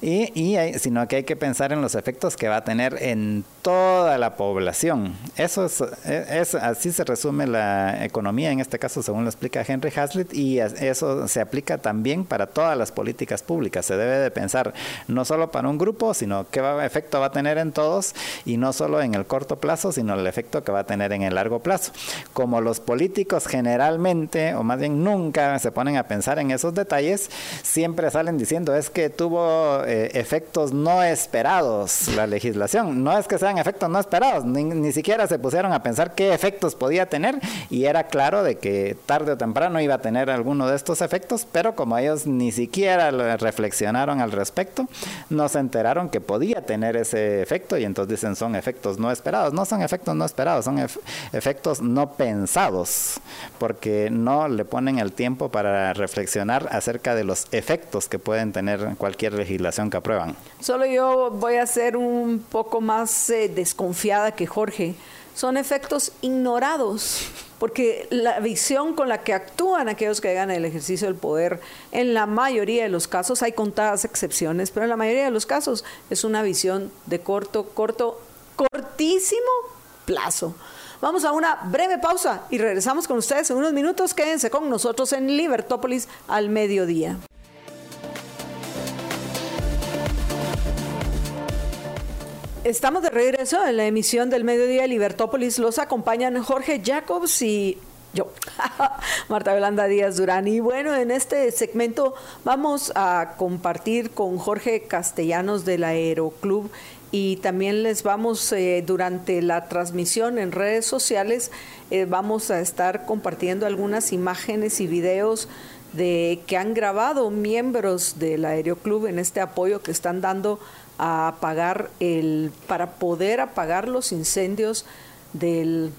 y, y sino que hay que pensar en los efectos que va a tener en toda la población. Eso es, es así se resume la economía en este caso, según lo explica Henry Hazlitt, y eso se aplica también para todas las políticas públicas. Se debe de pensar no solo para un grupo, sino qué efecto va a tener en todos y no solo en el corto plazo, sino el efecto que va a tener en el largo plazo. Como los políticos generalmente, o más bien nunca, se ponen a pensar en esos detalles, siempre salen diciendo es que tuvo eh, efectos no esperados la legislación. No es que sean efectos no esperados, ni, ni siquiera se pusieron a pensar qué efectos podía tener y era claro de que tarde o temprano iba a tener alguno de estos efectos, pero como ellos ni siquiera reflexionaron al respecto, no se enteraron que podía tener ese efecto y entonces dicen son efectos no esperados. No son efectos no esperados, son efectos no pensados, porque no le ponen el tiempo para reflexionar acerca de los efectos que pueden tener cualquier legislación que aprueban. Solo yo voy a ser un poco más eh, desconfiada que Jorge. Son efectos ignorados porque la visión con la que actúan aquellos que hagan el ejercicio del poder, en la mayoría de los casos, hay contadas excepciones, pero en la mayoría de los casos es una visión de corto, corto, cortísimo plazo. Vamos a una breve pausa y regresamos con ustedes en unos minutos. Quédense con nosotros en Libertópolis al mediodía. Estamos de regreso en la emisión del Mediodía de Libertópolis. Los acompañan Jorge Jacobs y yo, Marta Yolanda Díaz Durán. Y bueno, en este segmento vamos a compartir con Jorge Castellanos del Aeroclub y también les vamos eh, durante la transmisión en redes sociales, eh, vamos a estar compartiendo algunas imágenes y videos de que han grabado miembros del Aeroclub en este apoyo que están dando a apagar el, para poder apagar los incendios del,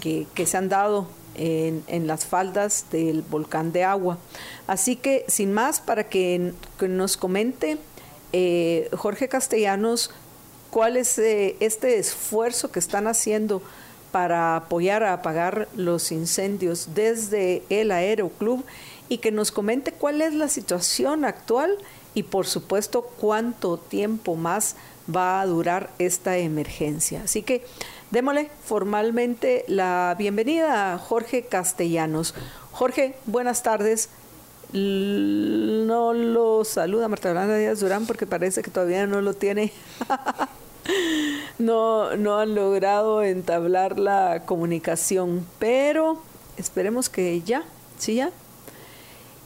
que, se han dado en, en, las faldas del volcán de agua. Así que, sin más, para que, nos comente eh, Jorge Castellanos cuál es eh, este esfuerzo que están haciendo para apoyar a apagar los incendios desde el Aeroclub y que nos comente cuál es la situación actual y por supuesto cuánto tiempo más va a durar esta emergencia. Así que démosle formalmente la bienvenida a Jorge Castellanos. Jorge, buenas tardes. No lo saluda Marta Yolanda Díaz Durán porque parece que todavía no lo tiene. no, no han logrado entablar la comunicación, pero esperemos que ya, sí, ya.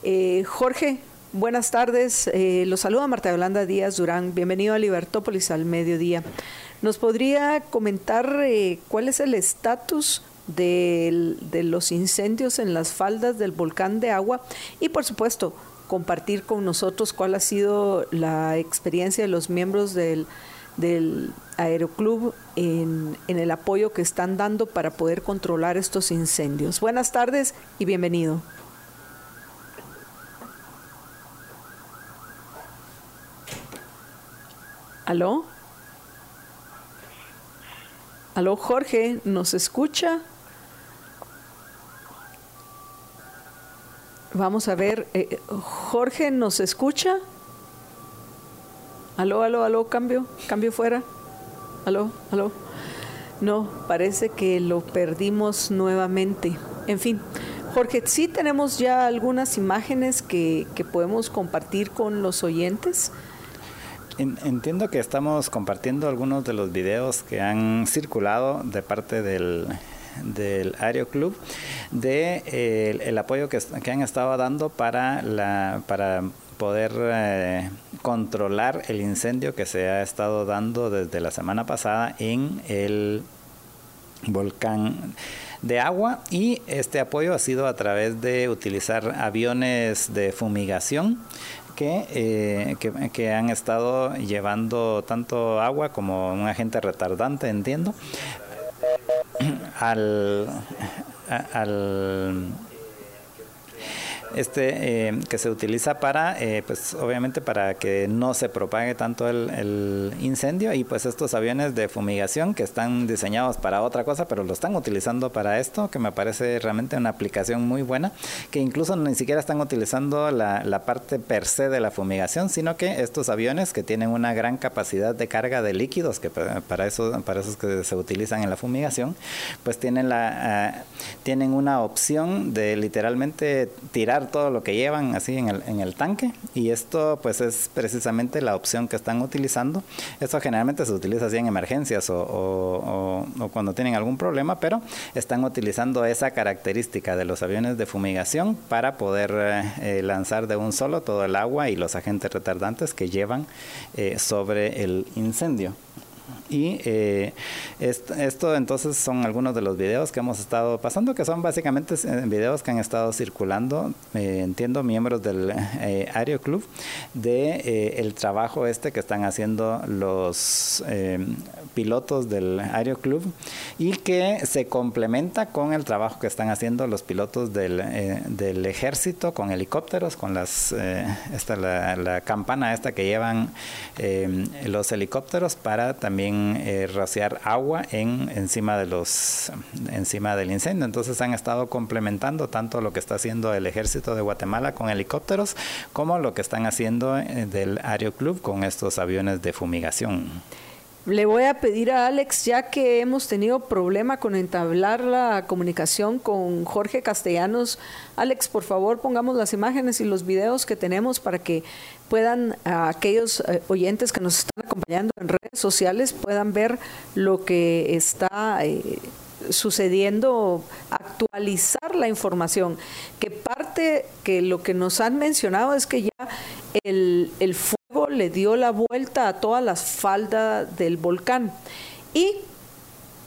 Eh, Jorge, Buenas tardes, eh, los saluda Marta Yolanda Díaz Durán. Bienvenido a Libertópolis al mediodía. ¿Nos podría comentar eh, cuál es el estatus de, los incendios en las faldas del volcán de agua? Y por supuesto, compartir con nosotros cuál ha sido la experiencia de los miembros del, del Aeroclub en, en el apoyo que están dando para poder controlar estos incendios. Buenas tardes y bienvenido. ¿Aló? ¿Aló, Jorge? ¿Nos escucha? Vamos a ver, eh, Jorge, ¿nos escucha? Aló, aló, aló, cambio, cambio fuera. Aló, aló. No, parece que lo perdimos nuevamente. En fin, Jorge, sí tenemos ya algunas imágenes que, que podemos compartir con los oyentes. Entiendo que estamos compartiendo algunos de los videos que han circulado de parte del, del Aeroclub de eh, el, apoyo que, han estado dando para la para poder eh, controlar el incendio que se ha estado dando desde la semana pasada en el volcán de agua. Y este apoyo ha sido a través de utilizar aviones de fumigación eh, que, que, han estado llevando tanto agua como un agente retardante, entiendo, al, al este eh, que se utiliza para, eh, pues obviamente para que no se propague tanto el, el, incendio y pues estos aviones de fumigación que están diseñados para otra cosa, pero lo están utilizando para esto, que me parece realmente una aplicación muy buena, que incluso ni siquiera están utilizando la, la parte per se de la fumigación, sino que estos aviones que tienen una gran capacidad de carga de líquidos, que para eso, para esos que se utilizan en la fumigación, pues tienen, la, uh, tienen una opción de literalmente tirar todo lo que llevan así en el, en el tanque y esto pues es precisamente la opción que están utilizando. Esto generalmente se utiliza así en emergencias o, o, cuando tienen algún problema, pero están utilizando esa característica de los aviones de fumigación para poder eh, lanzar de un solo todo el agua y los agentes retardantes que llevan eh, sobre el incendio. Y eh, esto, entonces son algunos de los videos que hemos estado pasando, que son básicamente eh, videos que han estado circulando, eh, entiendo, miembros del eh, Aero Club, de eh, el trabajo este que están haciendo los pilotos del Aero Club y que se complementa con el trabajo que están haciendo los pilotos del, del ejército con helicópteros, con las esta, la, la, campana esta que llevan los helicópteros para también eh, rociar agua en encima de los encima del incendio. Entonces han estado complementando tanto lo que está haciendo el ejército de Guatemala con helicópteros como lo que están haciendo eh, del Aero Club con estos aviones de fumigación le voy a pedir a Alex, ya que hemos tenido problema con entablar la comunicación con Jorge Castellanos. Alex, por favor, pongamos las imágenes y los videos que tenemos para que puedan a aquellos eh, oyentes que nos están acompañando en redes sociales puedan ver lo que está eh, sucediendo, actualizar la información, que parte que lo que nos han mencionado es que ya el, el fuego le dio la vuelta a todas las faldas del volcán. Y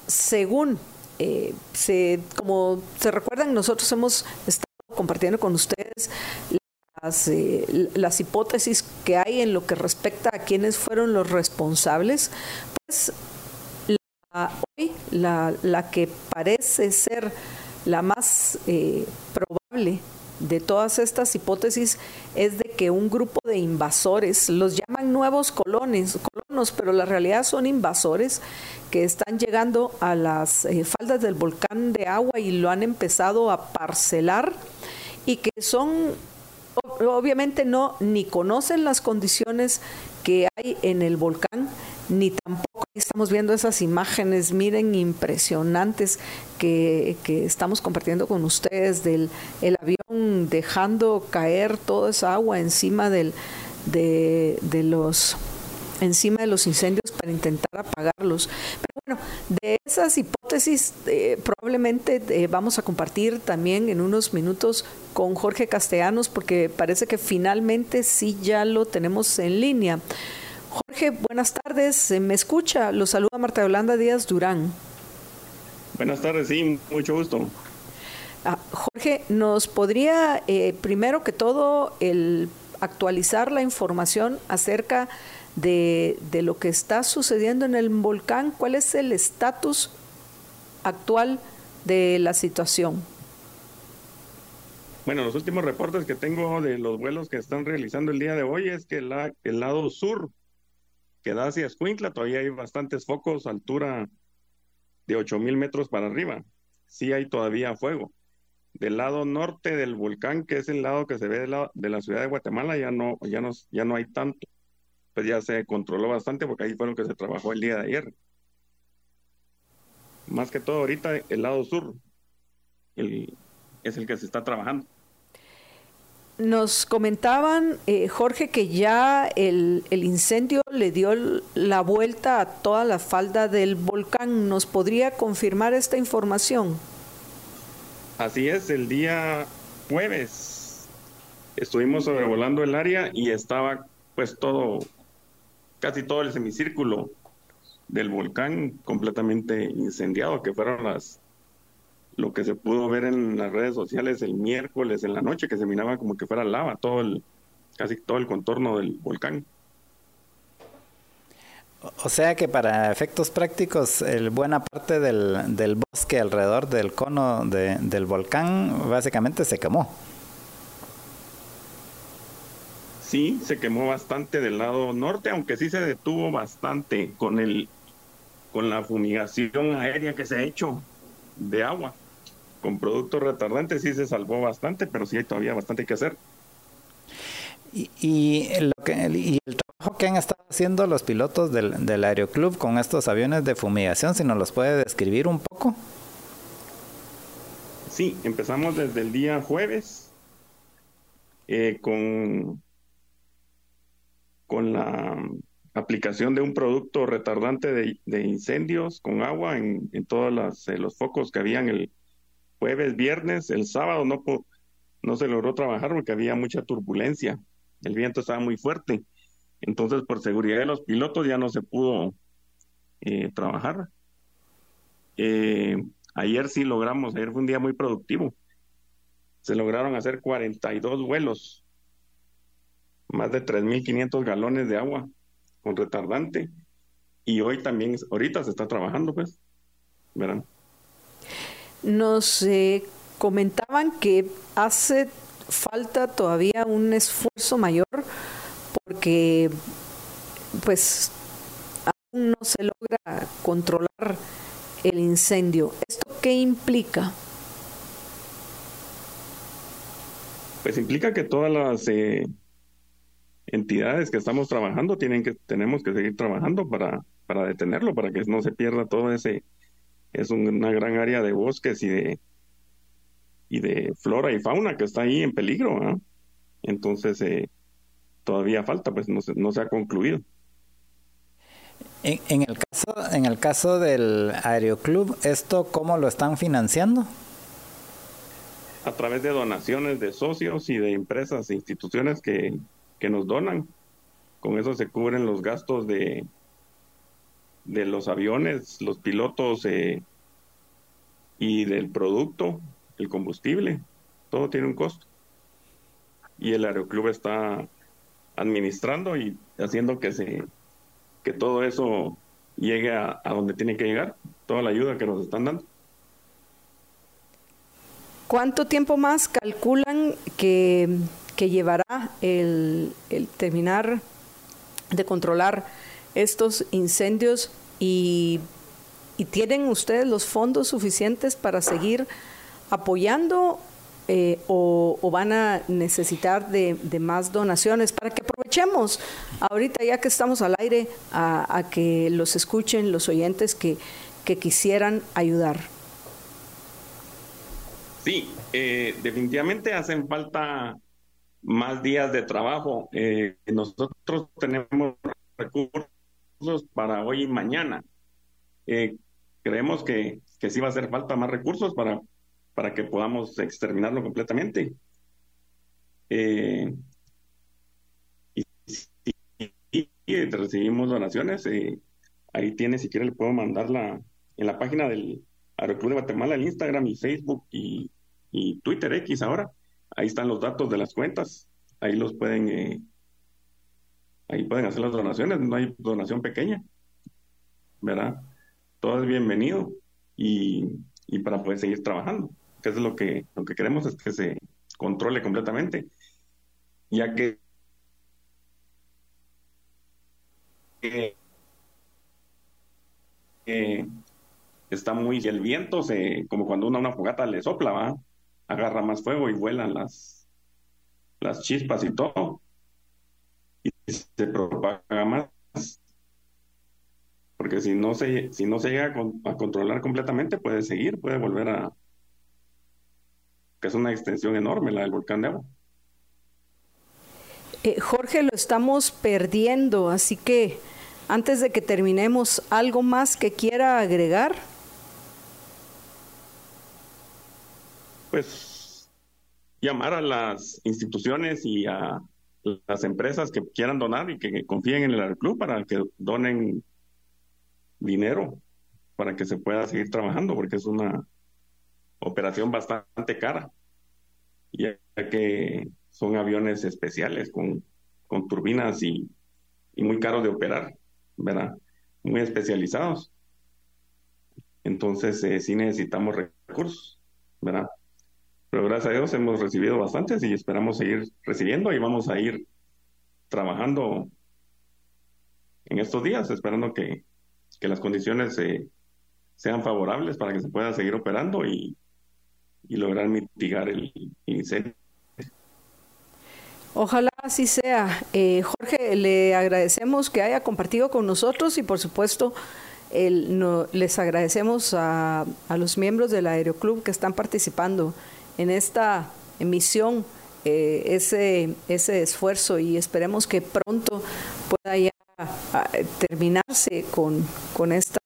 según eh, se, como se recuerdan, nosotros hemos estado compartiendo con ustedes las, eh, las hipótesis que hay en lo que respecta a quiénes fueron los responsables, pues hoy la, la, que parece ser la más eh, probable de todas estas hipótesis es de que un grupo de invasores, los llaman nuevos colones, colonos, pero la realidad son invasores que están llegando a las eh, faldas del volcán de agua y lo han empezado a parcelar y que son obviamente no ni conocen las condiciones que hay en el volcán ni tampoco estamos viendo esas imágenes, miren, impresionantes que, que estamos compartiendo con ustedes del el avión dejando caer toda esa agua encima del, de, de los encima de los incendios para intentar apagarlos. Pero bueno, de esas hipótesis eh, probablemente eh, vamos a compartir también en unos minutos con Jorge Castellanos porque parece que finalmente sí ya lo tenemos en línea. Jorge, buenas tardes. ¿Me escucha? Lo saluda Marta Yolanda Díaz Durán. Buenas tardes, sí, mucho gusto. Ah, Jorge, ¿nos podría, eh, primero que todo, el actualizar la información acerca de, de, lo que está sucediendo en el volcán? ¿Cuál es el estatus actual de la situación? Bueno, los últimos reportes que tengo de los vuelos que están realizando el día de hoy es que la, el lado sur que da hacia Escuintla, todavía hay bastantes focos, altura de 8000 metros para arriba. Sí hay todavía fuego. Del lado norte del volcán, que es el lado que se ve de la, ciudad de Guatemala, ya no, ya, no, ya no hay tanto. Pues ya se controló bastante porque ahí fue lo que se trabajó el día de ayer. Más que todo ahorita el lado sur es el que se está trabajando. Nos comentaban, eh, Jorge, que ya el, el, incendio le dio la vuelta a toda la falda del volcán. ¿Nos podría confirmar esta información? Así es, el día jueves estuvimos sobrevolando el área y estaba pues todo, casi todo el semicírculo del volcán completamente incendiado, que fueron las lo que se pudo ver en las redes sociales el miércoles en la noche, que se miraba como que fuera lava, todo el, casi todo el contorno del volcán. O sea que para efectos prácticos, el, buena parte del, del, bosque alrededor del cono de, del volcán básicamente se quemó. sí, se quemó bastante del lado norte, aunque sí se detuvo bastante con el con la fumigación aérea que se ha hecho de agua. Con productos retardantes sí se salvó bastante, pero sí hay todavía bastante que hacer. Y, el trabajo que han estado haciendo los pilotos del, del Aeroclub con estos aviones de fumigación, si nos los puede describir un poco. Sí, empezamos desde el día jueves eh, con, con la aplicación de un producto retardante de, incendios con agua en, todos eh, los focos que habían el jueves, viernes, el sábado no, no se logró trabajar porque había mucha turbulencia, el viento estaba muy fuerte, entonces por seguridad de los pilotos ya no se pudo eh, trabajar. Ayer sí logramos, ayer fue un día muy productivo. Se lograron hacer 42 vuelos, más de 3.500 galones de agua con retardante. Y hoy también, ahorita se está trabajando, pues, verán. Nos eh, comentaban que hace falta todavía un esfuerzo mayor porque, pues, aún no se logra controlar el incendio. ¿Esto qué implica? Pues implica que todas las eh, entidades que estamos trabajando tienen que tenemos que seguir trabajando para para detenerlo, para que no se pierda todo ese es una gran área de bosques y de y de flora y fauna que está ahí en peligro. Entonces eh, todavía falta, pues no no se ha concluido. En, el caso, en el caso del Aeroclub, ¿esto cómo lo están financiando? A través de donaciones de socios y de empresas e instituciones que, nos donan. Con eso se cubren los gastos de, de los aviones, los pilotos eh, y del producto, el combustible. Todo tiene un costo. Y el Aeroclub está administrando y haciendo que se que todo eso llegue a, donde tiene que llegar, toda la ayuda que nos están dando. ¿Cuánto tiempo más calculan que, llevará el, terminar de controlar estos incendios y, tienen ustedes los fondos suficientes para seguir apoyando eh, o, van a necesitar de, más donaciones para que aprovechemos ahorita ya que estamos al aire a, que los escuchen los oyentes que, quisieran ayudar. Sí, eh, definitivamente hacen falta más días de trabajo. Eh, nosotros tenemos recursos para hoy y mañana. creemos que, que sí va a hacer falta más recursos para para que podamos exterminarlo completamente. Eh, y, recibimos donaciones, eh, ahí tiene, si quiere le puedo mandarla en la página del Aeroclub de Guatemala, el Instagram y Facebook y, Twitter X ahora. Ahí están los datos de las cuentas, ahí los pueden, eh, ahí pueden hacer las donaciones, no hay donación pequeña, ¿verdad? Todo es bienvenido y, y para poder seguir trabajando que es lo que, lo que queremos es que se controle completamente, ya que está muy, el viento, se, como cuando uno una fogata le sopla, ¿va? agarra más fuego y vuelan las, las chispas y todo, y se propaga más. Porque si no se, si no se llega a controlar completamente, puede seguir, puede volver a, que es una extensión enorme, la del volcán de agua. Eh, Jorge, lo estamos perdiendo, así que antes de que terminemos, ¿algo más que quiera agregar? Pues llamar a las instituciones y a las empresas que quieran donar y que confíen en el club para que donen dinero para que se pueda seguir trabajando, porque es una operación bastante cara, ya que son aviones especiales con, con turbinas y, y, muy caros de operar, ¿verdad? Muy especializados. Entonces, eh, sí necesitamos recursos, ¿verdad? Pero gracias a Dios hemos recibido bastantes y esperamos seguir recibiendo y vamos a ir trabajando en estos días, esperando que, las condiciones sean favorables para que se pueda seguir operando y, lograr mitigar el, incendio. Ojalá así sea. Eh, Jorge, le agradecemos que haya compartido con nosotros y por supuesto el, les agradecemos a, a, los miembros del Aeroclub que están participando en esta emisión, eh, ese, ese esfuerzo y esperemos que pronto pueda ya terminarse con, con, esta,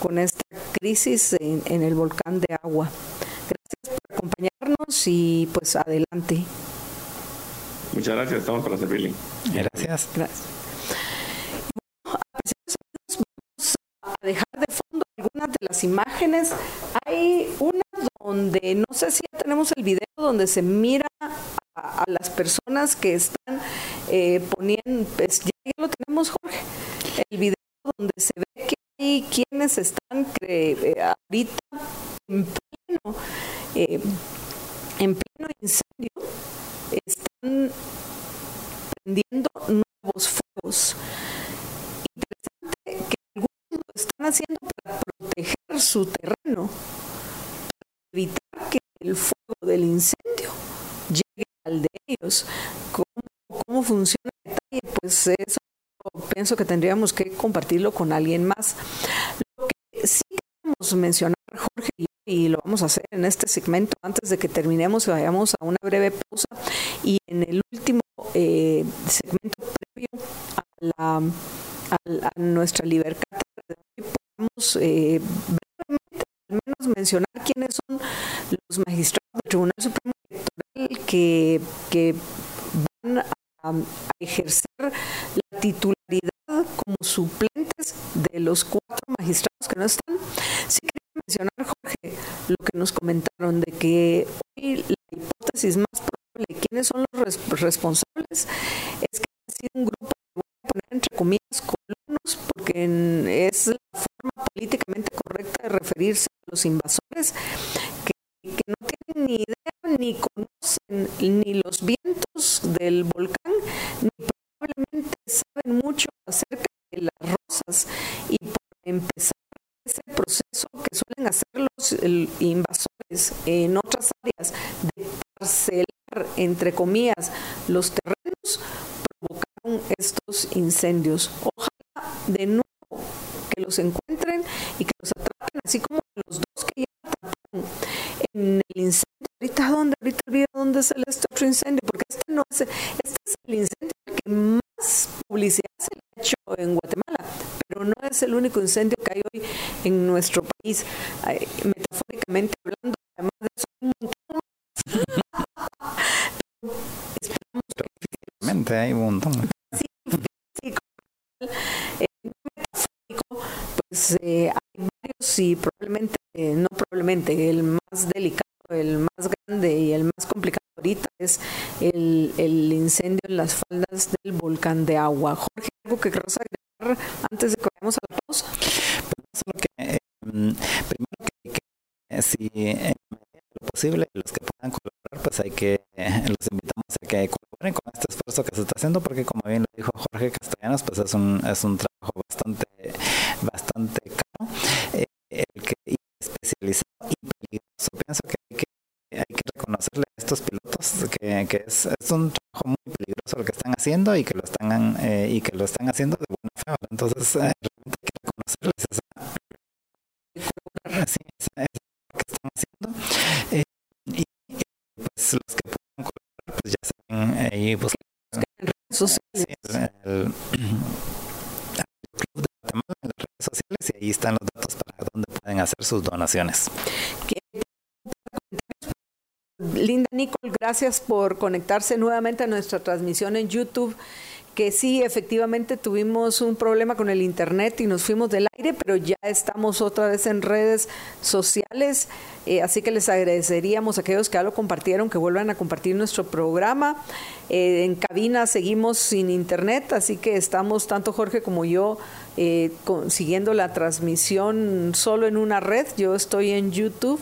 con esta crisis en, en el volcán de agua. Gracias por acompañarnos y pues adelante. Muchas gracias, estamos para servirle. Gracias. Gracias. vamos a dejar de fondo algunas de las imágenes. Hay una donde, no sé si ya tenemos el video, donde se mira a, las personas que están eh, poniendo, pues ya, lo tenemos Jorge, el video donde se ve que hay quienes están eh, ahorita en pleno, eh, en pleno incendio, están prendiendo nuevos fuegos. Interesante que algunos lo están haciendo para proteger su terreno, evitar que el fuego del incendio llegue al de ellos. ¿Cómo, cómo funciona el detalle? Pues eso pienso que tendríamos que compartirlo con alguien más. Lo que sí queremos mencionar, Jorge, y lo vamos a hacer en este segmento antes de que terminemos y vayamos a una breve pausa. Y en el último eh, segmento previo a, la, a, nuestra libertad, podemos eh, mencionar quiénes son los magistrados del Tribunal Supremo Electoral que, que van a, ejercer la titularidad como suplentes de los cuatro magistrados que no están. Sí quería mencionar, Jorge, lo que nos comentaron de que hoy la hipótesis más probable de quiénes son los responsables es que ha sido un grupo voy a poner entre comillas colonos porque es la forma políticamente correcta de referirse los invasores que, no tienen ni idea ni conocen ni los vientos del volcán ni probablemente saben mucho acerca de las rosas y por empezar ese proceso que suelen hacer los invasores en otras áreas de parcelar, entre comillas, los terrenos, provocaron estos incendios. Ojalá de nuevo que los encuentren y que los atrapen, así como los dos que ya atraparon en el incendio. Ahorita, ¿dónde? Ahorita olvido dónde es el este otro incendio, porque este no es, este es el incendio que más publicidad se le ha hecho en Guatemala, pero no es el único incendio que hay hoy en nuestro país. metafóricamente hablando, además de eso, un montón Esperamos que hay un montón. Sí, sí, eh, metafórico, pues eh, hay varios y eh, no probablemente, el más delicado, el más grande y el más complicado ahorita es el, el incendio en las faldas del volcán de agua. Jorge, ¿algo que quieras agregar antes de que vayamos a la pausa? Pues, que, eh, primero que, que si en lo posible los que puedan colaborar, pues hay que, los invitamos a que colaboren con este esfuerzo que se está haciendo, porque como bien lo dijo Jorge Castellanos, pues es un, es un trabajo bastante especializado y peligroso. Pienso que hay que hay que reconocerle a estos pilotos que, que es, es, un trabajo muy peligroso lo que están haciendo y que lo están eh, y que lo están haciendo de buena fe. Entonces, eh, realmente hay que reconocerles esa, sí, esa, esa que están haciendo. Eh, y, pues los que puedan colaborar, pues ya saben, ahí pues, sí, el, el, Club de Guatemala en las redes sociales y ahí están los hacer sus donaciones. Linda Nicole, gracias por conectarse nuevamente a nuestra transmisión en YouTube que sí, efectivamente tuvimos un problema con el Internet y nos fuimos del aire, pero ya estamos otra vez en redes sociales, eh, así que les agradeceríamos a aquellos que ya lo compartieron, que vuelvan a compartir nuestro programa. Eh, en cabina seguimos sin Internet, así que estamos, tanto Jorge como yo, eh, siguiendo la transmisión solo en una red. Yo estoy en YouTube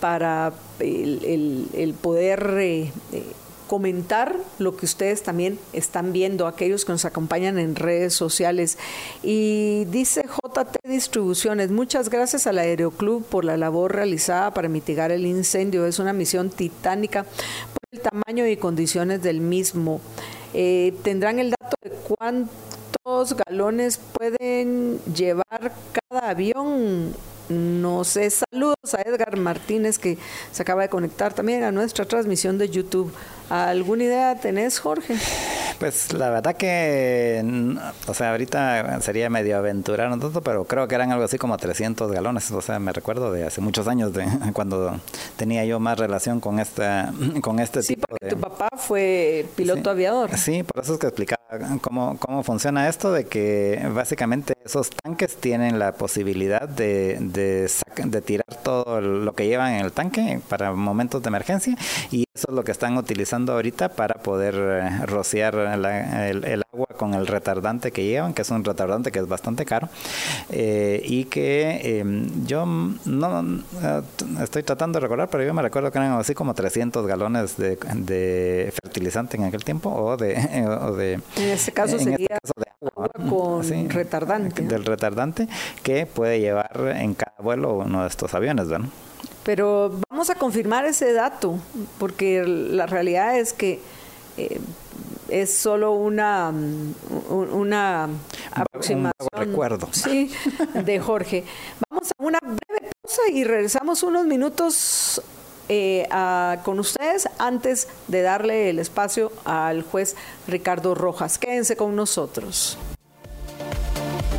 para el, poder comentar lo que ustedes también están viendo, aquellos que nos acompañan en redes sociales. Y dice JT Distribuciones, muchas gracias al Aeroclub por la labor realizada para mitigar el incendio. Es una misión titánica por el tamaño y condiciones del mismo. Eh, tendrán el dato de cuántos galones pueden llevar cada avión no sé, saludos a Edgar Martínez que se acaba de conectar también a nuestra transmisión de YouTube. ¿Alguna idea tenés, Jorge? Pues la verdad que, o sea, ahorita sería medio aventurar un tanto, pero creo que eran algo así como 300 galones. O sea, me recuerdo de hace muchos años, de cuando tenía yo más relación con, esta, con este sí, tipo porque tu papá fue piloto aviador. Sí, por eso es que explicaba cómo, cómo funciona esto, de que básicamente esos tanques tienen la posibilidad de, de, de tirar todo lo que llevan en el tanque para momentos de emergencia y eso es lo que están utilizando ahorita para poder eh, rociar el, agua con el retardante que llevan, que es un retardante que es bastante caro eh, y que em, yo no eh, estoy tratando de recordar, pero yo me recuerdo que eran así como 300 galones de, fertilizante en aquel tiempo o de, de en este caso este sería de agua, con retardante del retardante que puede llevar en cada vuelo uno de estos aviones, ¿verdad? Pero vamos a confirmar ese dato, porque la realidad es que eh, es solo una, una aproximación recuerdo. Sí, de Jorge. Vamos a una breve pausa y regresamos unos minutos eh, con ustedes antes de darle el espacio al juez Ricardo Rojas. Quédense con nosotros.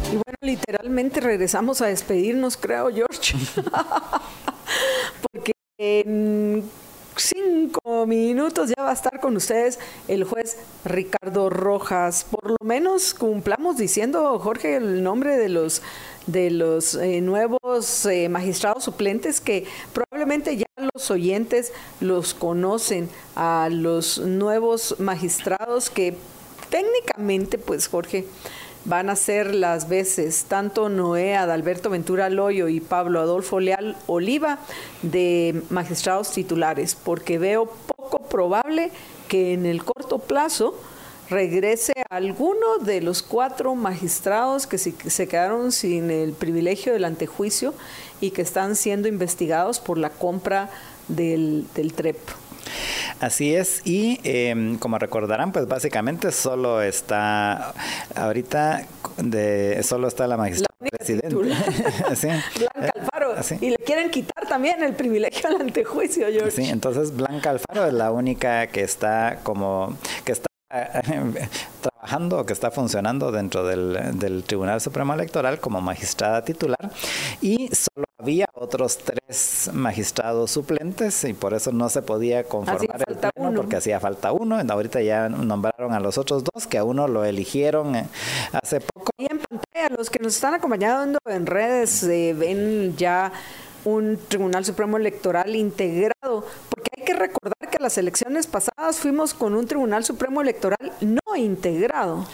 Y bueno, literalmente regresamos a despedirnos, creo, George. porque en cinco minutos ya va a estar con ustedes el juez Ricardo Rojas. Por lo menos cumplamos diciendo, Jorge, el nombre de los de los eh, nuevos eh, magistrados suplentes que probablemente ya los oyentes los conocen a los nuevos magistrados que técnicamente, pues Jorge, van a ser las veces tanto Noé Adalberto Ventura Loyo y Pablo Adolfo Leal Oliva de magistrados titulares, porque veo poco probable que en el corto plazo regrese alguno de los cuatro magistrados que se quedaron sin el privilegio del antejuicio y que están siendo investigados por la compra del, del TREP. Así es, y em, como recordarán, pues básicamente solo está, ahorita de, solo está la magistrada presidente. Blanca Alfaro. Y le quieren quitar también el privilegio al antejuicio, George. Sí, entonces Blanca Alfaro es la única que está como, que está trabajando o que está funcionando dentro del, Tribunal Supremo Electoral como magistrada titular y solo había otros tres magistrados suplentes y por eso no se podía conformar el pleno porque hacía falta uno. Ahorita ya nombraron a los otros dos que a uno lo eligieron eh, hace poco. Y en pantalla, los que nos están acompañando en redes eh, ven ya un Tribunal Supremo Electoral integrado, porque hay que recordar que las elecciones pasadas fuimos con un Tribunal Supremo Electoral no integrado.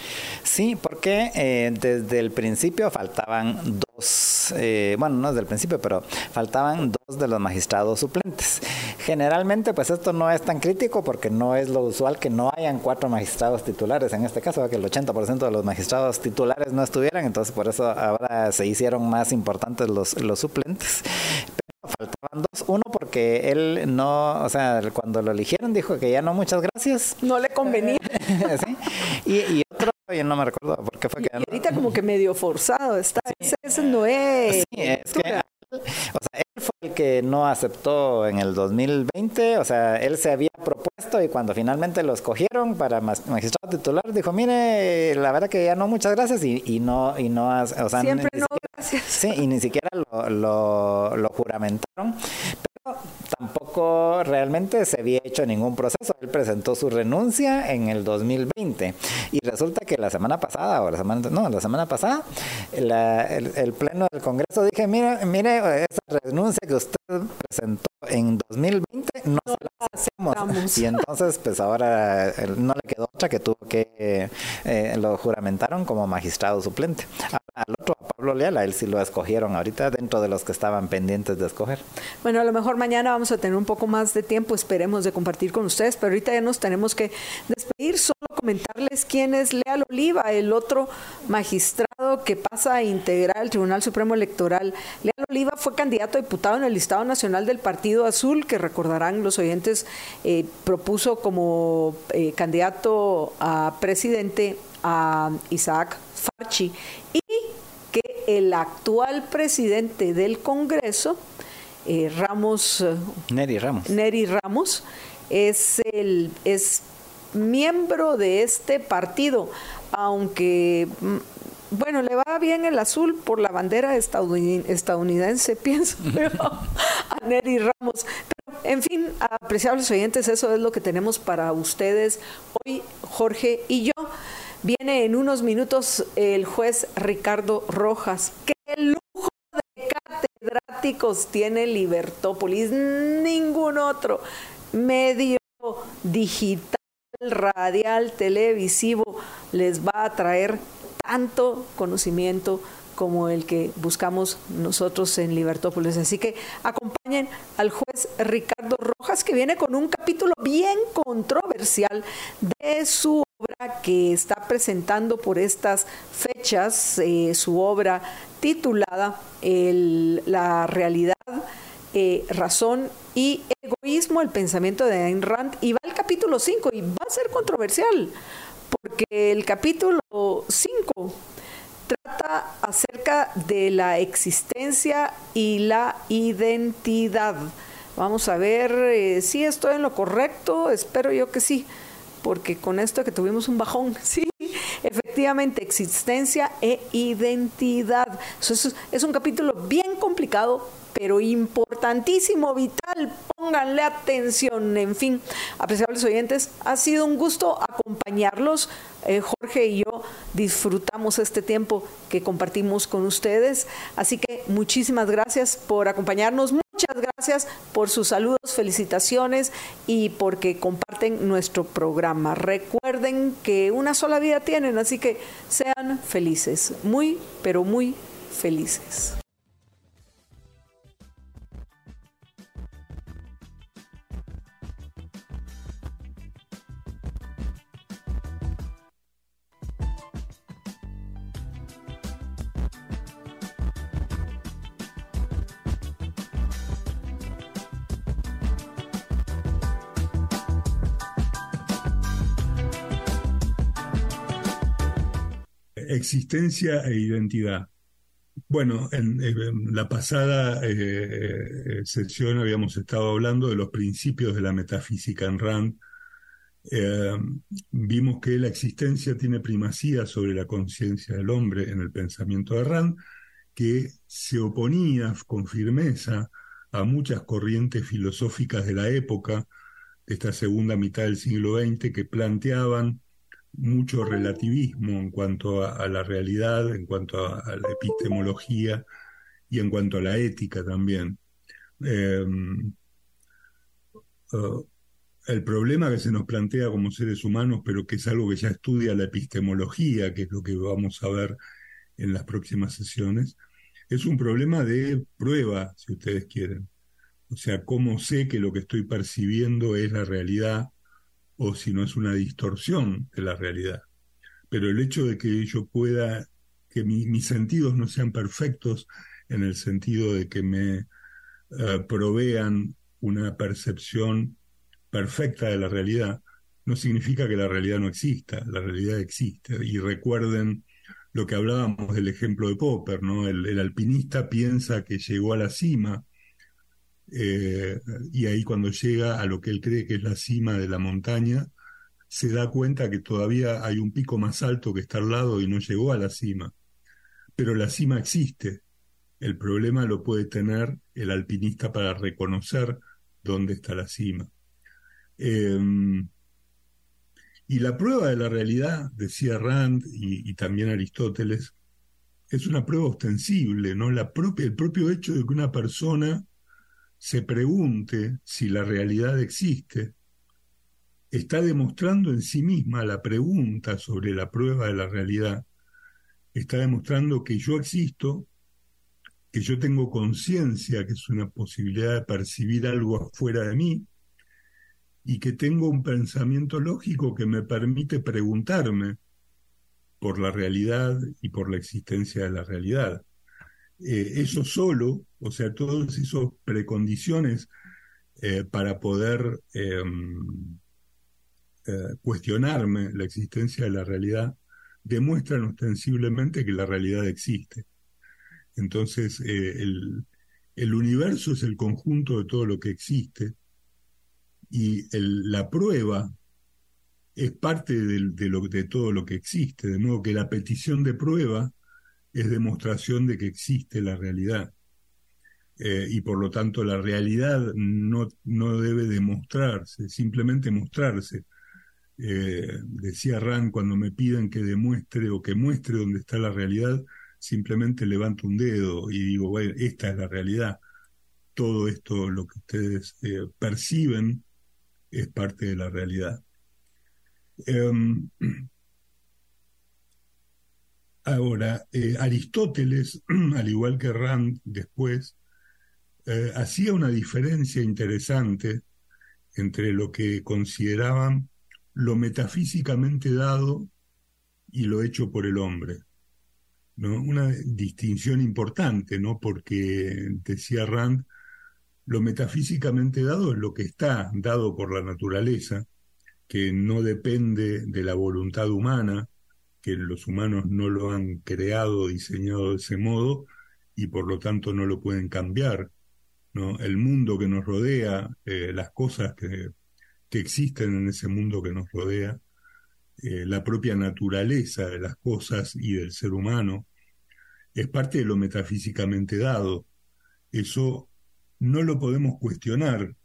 Sí, porque eh, desde el principio faltaban dos, eh, bueno, no desde el principio, pero faltaban dos de los magistrados suplentes. Generalmente, pues esto no es tan crítico porque no es lo usual que no hayan cuatro magistrados titulares en este caso, que el 80% de los magistrados titulares no estuvieran, entonces por eso ahora se hicieron más importantes los, los suplentes faltaban dos. Uno porque él no, o sea, cuando lo eligieron dijo que ya no, muchas gracias. No le convenía. y, otro, yo no me recuerdo por qué fue que... ahorita como que medio forzado está. Ese, no es... Sí, es que o sea, fue el que no aceptó en el 2020, o sea, él se había propuesto y cuando finalmente lo escogieron para magistrado titular, dijo, mire, la verdad que ya no, muchas gracias y, no, y no, o sea, siempre no, gracias. Sí, y ni siquiera lo, lo, juramentaron, tampoco realmente se había hecho ningún proceso. Él presentó su renuncia en el 2020 2020. Y resulta que la semana pasada, o la semana, no, la semana pasada, el, Pleno del Congreso dije, mire, mire, esa renuncia que usted presentó en 2020 no, se la hacemos. Y entonces, pues ahora no le quedó otra que tuvo que, eh, lo juramentaron como magistrado suplente. Al otro, a Pablo Leal, a él sí lo escogieron ahorita dentro de los que estaban pendientes de escoger. Bueno, a lo mejor mañana vamos a tener un poco más de tiempo, esperemos de compartir con ustedes, pero ahorita ya nos tenemos que despedir. Solo comentarles quién es Leal Oliva, el otro magistrado que pasa a integrar el Tribunal Supremo Electoral. Leal Oliva fue candidato a diputado en el listado nacional del Partido Azul, que recordarán los oyentes, eh, propuso como eh, candidato a presidente a Isaac Farchi y que el actual presidente del Congreso, eh, Ramos. Neri Ramos. Neri Ramos es, el, es miembro de este partido, aunque. Bueno, le va bien el azul por la bandera estadounidense, pienso, a Neri Ramos. Pero, en fin, apreciables oyentes, eso es lo que tenemos para ustedes hoy, Jorge y yo. Viene en unos minutos el juez Ricardo Rojas. ¡Qué lujo de catedráticos tiene Libertópolis! Ningún otro medio digital, radial, televisivo les va a traer tanto conocimiento como el que buscamos nosotros en Libertópolis. Así que acompañen al juez Ricardo Rojas, que viene con un capítulo bien controversial de su obra que está presentando por estas fechas, eh, su obra titulada La realidad, eh, razón y egoísmo, el pensamiento de Ayn Rand, y va al capítulo 5 y va a ser controversial, porque el capítulo 5 trata acerca de la existencia y la identidad. Vamos a ver eh, si estoy en lo correcto, espero yo que sí, porque con esto que tuvimos un bajón, sí, efectivamente, existencia e identidad. es un capítulo bien complicado, pero importantísimo, vital. Pónganle atención. En fin, apreciables oyentes, ha sido un gusto acompañarlos. Eh, Jorge y yo disfrutamos este tiempo que compartimos con ustedes. Así que muchísimas gracias por acompañarnos. Muchas gracias por sus saludos, felicitaciones y porque comparten nuestro programa. Recuerden que una sola vida tienen, así que sean felices, muy, pero muy felices. Existencia e identidad. Bueno, en, la pasada eh, eh, sesión habíamos estado hablando de los principios de la metafísica en Rand. Eh, vimos que la existencia tiene primacía sobre la conciencia del hombre en el pensamiento de Rand, que se oponía con firmeza a muchas corrientes filosóficas de la época, de esta segunda mitad del siglo XX, que planteaban mucho relativismo en cuanto a, la realidad, en cuanto a, la epistemología y en cuanto a la ética también. Em, uh, el problema que se nos plantea como seres humanos, pero que es algo que ya estudia la epistemología, que es lo que vamos a ver en las próximas sesiones, es un problema de prueba, si ustedes quieren. O sea, cómo sé que lo que estoy percibiendo es la realidad o si no es una distorsión de la realidad. Pero el hecho de que yo pueda, que mis sentidos no sean perfectos en el sentido de que me eh, provean una percepción perfecta de la realidad, no significa que la realidad no exista, la realidad existe. Y recuerden lo que hablábamos del ejemplo de Popper, ¿no? el alpinista piensa que llegó a la cima, eh, y ahí cuando llega a lo que él cree que es la cima de la montaña, se da cuenta que todavía hay un pico más alto que está al lado y no llegó a la cima. Pero la cima existe. El problema lo puede tener el alpinista para reconocer dónde está la cima. Em, Y la prueba de la realidad, decía Rand y, también Aristóteles, es una prueba ostensible, ¿no? La propia, el propio hecho de que una persona se pregunte si la realidad existe, está demostrando en sí misma la pregunta sobre la prueba de la realidad, está demostrando que yo existo, que yo tengo conciencia, que es una posibilidad de percibir algo afuera de mí, y que tengo un pensamiento lógico que me permite preguntarme por la realidad y por la existencia de la realidad. Eh, eso solo, o sea, todas esas precondiciones eh, para poder em, eh, cuestionarme la existencia de la realidad, demuestran ostensiblemente que la realidad existe. Entonces, el, el universo es el conjunto de todo lo que existe, y la prueba es parte de, lo, de todo lo que existe, de modo que la petición de prueba es demostración de que existe la realidad. Eh, y por lo tanto la realidad no, no debe demostrarse, simplemente mostrarse. Eh, decía Rand, cuando me piden que demuestre o que muestre dónde está la realidad, simplemente levanto un dedo y digo, bueno, esta es la realidad. Todo esto, lo que ustedes eh, perciben, es parte de la realidad. Em, ahora, eh, Aristóteles, al igual que Rand después, eh, hacía una diferencia interesante entre lo que consideraban lo metafísicamente dado y lo hecho por el hombre. ¿no? Una distinción importante, ¿no? porque decía Rand, lo metafísicamente dado es lo que está dado por la naturaleza, que no depende de la voluntad humana, que los humanos no lo han creado, diseñado de ese modo, y por lo tanto no lo pueden cambiar. El mundo que nos rodea, eh, las cosas que, que, existen en ese mundo que nos rodea, eh, la propia naturaleza de las cosas y del ser humano, es parte de lo metafísicamente dado. Eso no lo podemos cuestionar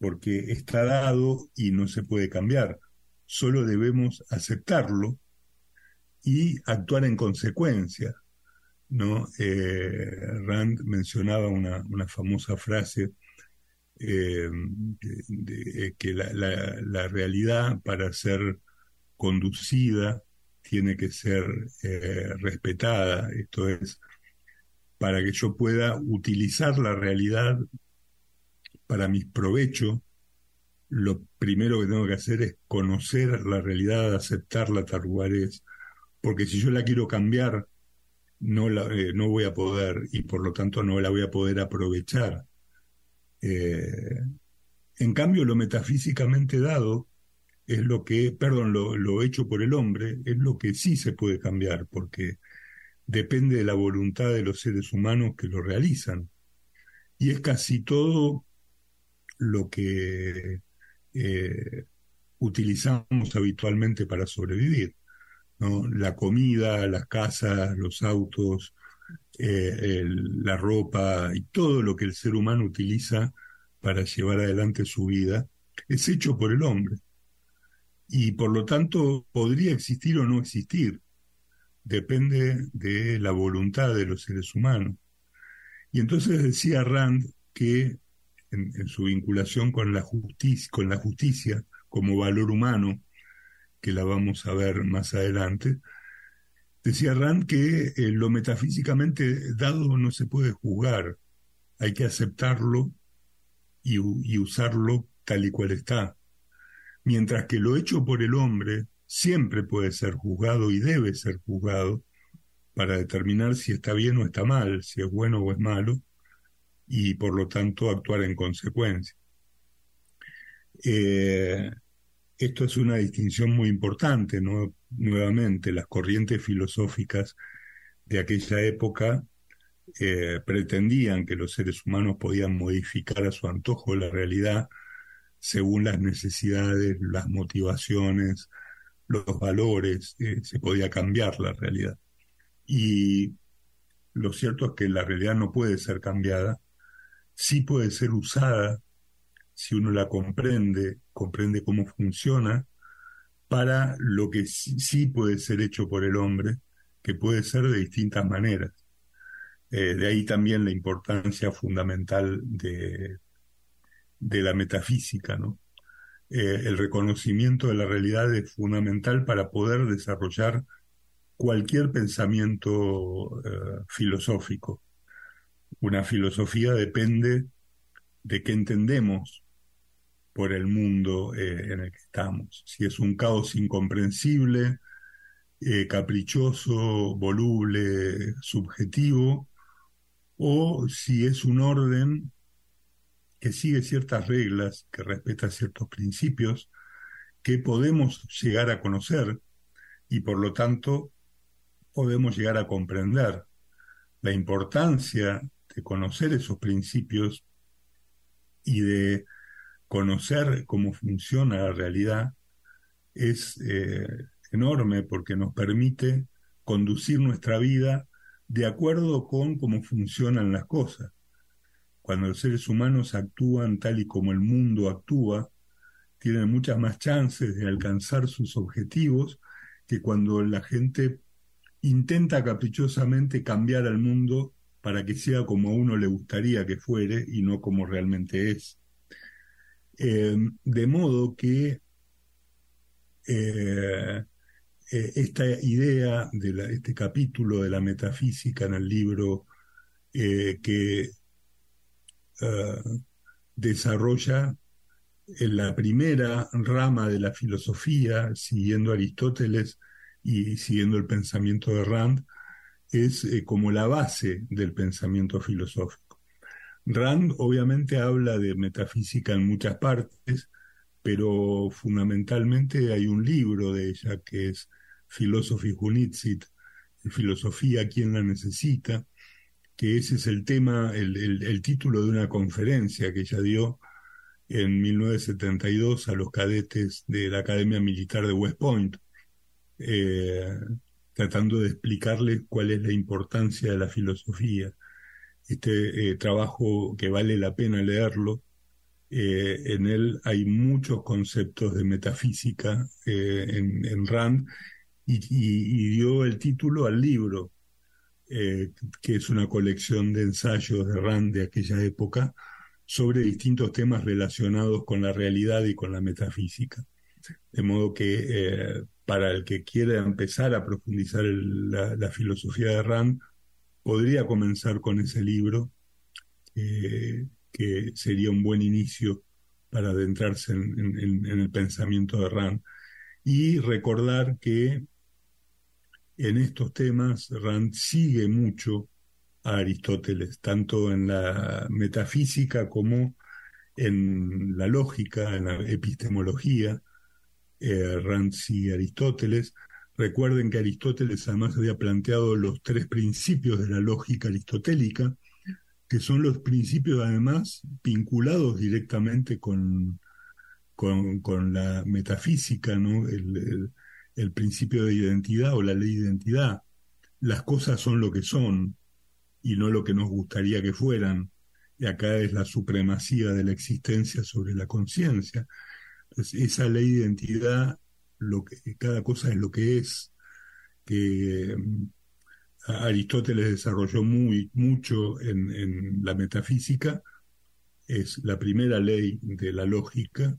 porque está dado y no se puede cambiar. Solo debemos aceptarlo y actuar en consecuencia. ¿no? Eh, Rand mencionaba una, famosa frase eh, de, que la, realidad para ser conducida tiene que ser eh, respetada, esto es, para que yo pueda utilizar la realidad para mi provecho, lo primero que tengo que hacer es conocer la realidad, aceptarla tal cual es, porque si yo la quiero cambiar, no, la, eh, no voy a poder y por lo tanto no la voy a poder aprovechar. Eh, en cambio, lo metafísicamente dado es lo que, perdón, lo, lo hecho por el hombre, es lo que sí se puede cambiar, porque depende de la voluntad de los seres humanos que lo realizan. Y es casi todo lo que eh, utilizamos habitualmente para sobrevivir. La comida, las casas, los autos, eh, la ropa y todo lo que el ser humano utiliza para llevar adelante su vida es hecho por el hombre. Y por lo tanto podría existir o no existir depende de la voluntad de los seres humanos. Y entonces decía Rand que en, su vinculación con la, justicia, con la justicia como valor humano, que la vamos a ver más adelante, decía Rand que eh, lo metafísicamente dado no se puede juzgar, hay que aceptarlo y, y usarlo tal y cual está. Mientras que lo hecho por el hombre siempre puede ser juzgado y debe ser juzgado para determinar si está bien o está mal, si es bueno o es malo, y por lo tanto actuar en consecuencia. Eh, esto es una distinción muy importante, ¿no? Nuevamente, las corrientes filosóficas de aquella época eh, pretendían que los seres humanos podían modificar a su antojo la realidad según las necesidades, las motivaciones, los valores, eh, se podía cambiar la realidad. Y lo cierto es que la realidad no puede ser cambiada, sí puede ser usada si uno la comprende, comprende cómo funciona, para lo que sí, puede ser hecho por el hombre, que puede ser de distintas maneras. Eh, de ahí también la importancia fundamental de, de la metafísica, ¿no? Eh, el reconocimiento de la realidad es fundamental para poder desarrollar cualquier pensamiento eh, filosófico. Una filosofía depende de qué entendemos por el mundo en el que estamos. Si es un caos incomprensible, caprichoso, voluble, subjetivo, o si es un orden que sigue ciertas reglas, que respeta ciertos principios, que podemos llegar a conocer y por lo tanto podemos llegar a comprender. La importancia de conocer esos principios y de conocer cómo funciona la realidad es eh, enorme porque nos permite conducir nuestra vida de acuerdo con cómo funcionan las cosas. Cuando los seres humanos actúan tal y como el mundo actúa, tienen muchas más chances de alcanzar sus objetivos que cuando la gente intenta caprichosamente cambiar al mundo para que sea como a uno le gustaría que fuere y no como realmente es. Eh, de modo que eh, eh, esta idea de este capítulo de la metafísica en el libro que desarrolla en la primera rama de la filosofía, siguiendo Aristóteles y siguiendo el pensamiento de Rand, es como la base del pensamiento filosófico. Rand obviamente habla de metafísica en muchas partes, pero fundamentalmente hay un libro de ella que es Philosophy Who Needs It, Filosofía, ¿quién la necesita? Que ese es el tema, el, título de una conferencia que ella dio en 1972 a los cadetes de la Academia Militar de West Point, eh, tratando de explicarles cuál es la importancia de la filosofía. Este eh, trabajo que vale la pena leerlo, eh, en él hay muchos conceptos de metafísica en, en, Rand y, dio el título al libro, eh, que es una colección de ensayos de Rand de aquella época sobre distintos temas relacionados con la realidad y con la metafísica. De modo que eh, para el que quiera empezar a profundizar la, filosofía de Rand, podría comenzar con ese libro, que sería un buen inicio para adentrarse en, el pensamiento de Rand. Y recordar que en estos temas Rand sigue mucho a Aristóteles, tanto en la metafísica como en la lógica, en la epistemología. Eh, Rand sigue a Aristóteles. Recuerden que Aristóteles además había planteado los tres principios de la lógica aristotélica, que son los principios además vinculados directamente con, con, la metafísica, ¿no? el, el principio de identidad o la ley de identidad. Las cosas son lo que son y no lo que nos gustaría que fueran. Y acá es la supremacía de la existencia sobre la conciencia. esa ley de identidad, lo que, cada cosa es lo que es, que mm, Aristóteles desarrolló muy, mucho en, la metafísica, es la primera ley de la lógica.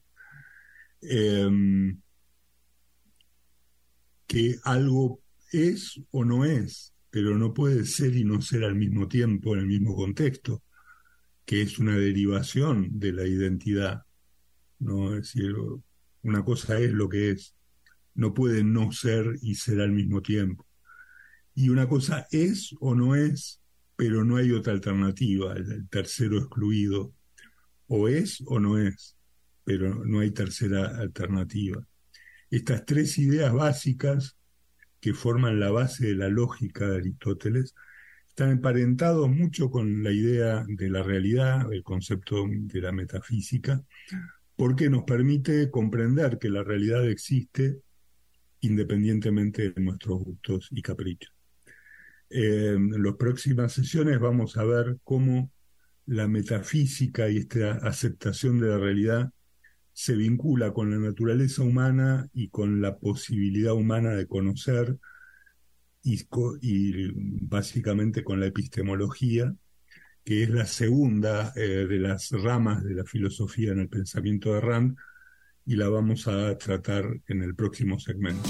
Em, que algo es o no es, pero no puede ser y no ser al mismo tiempo en el mismo contexto, que es una derivación de la identidad. ¿no? Es decir, una cosa es lo que es, no puede no ser y ser al mismo tiempo. Y una cosa es o no es, pero no hay otra alternativa, el tercero excluido. O es o no es, pero no hay tercera alternativa. Estas tres ideas básicas que forman la base de la lógica de Aristóteles están emparentados mucho con la idea de la realidad, el concepto de la metafísica, porque nos permite comprender que la realidad existe independientemente de nuestros gustos y caprichos. en las próximas sesiones vamos a ver cómo la metafísica y esta aceptación de la realidad se vincula con la naturaleza humana y con la posibilidad humana de conocer y, básicamente con la epistemología, que es la segunda eh, de las ramas de la filosofía en el pensamiento de Rand, y la vamos a tratar en el próximo segmento.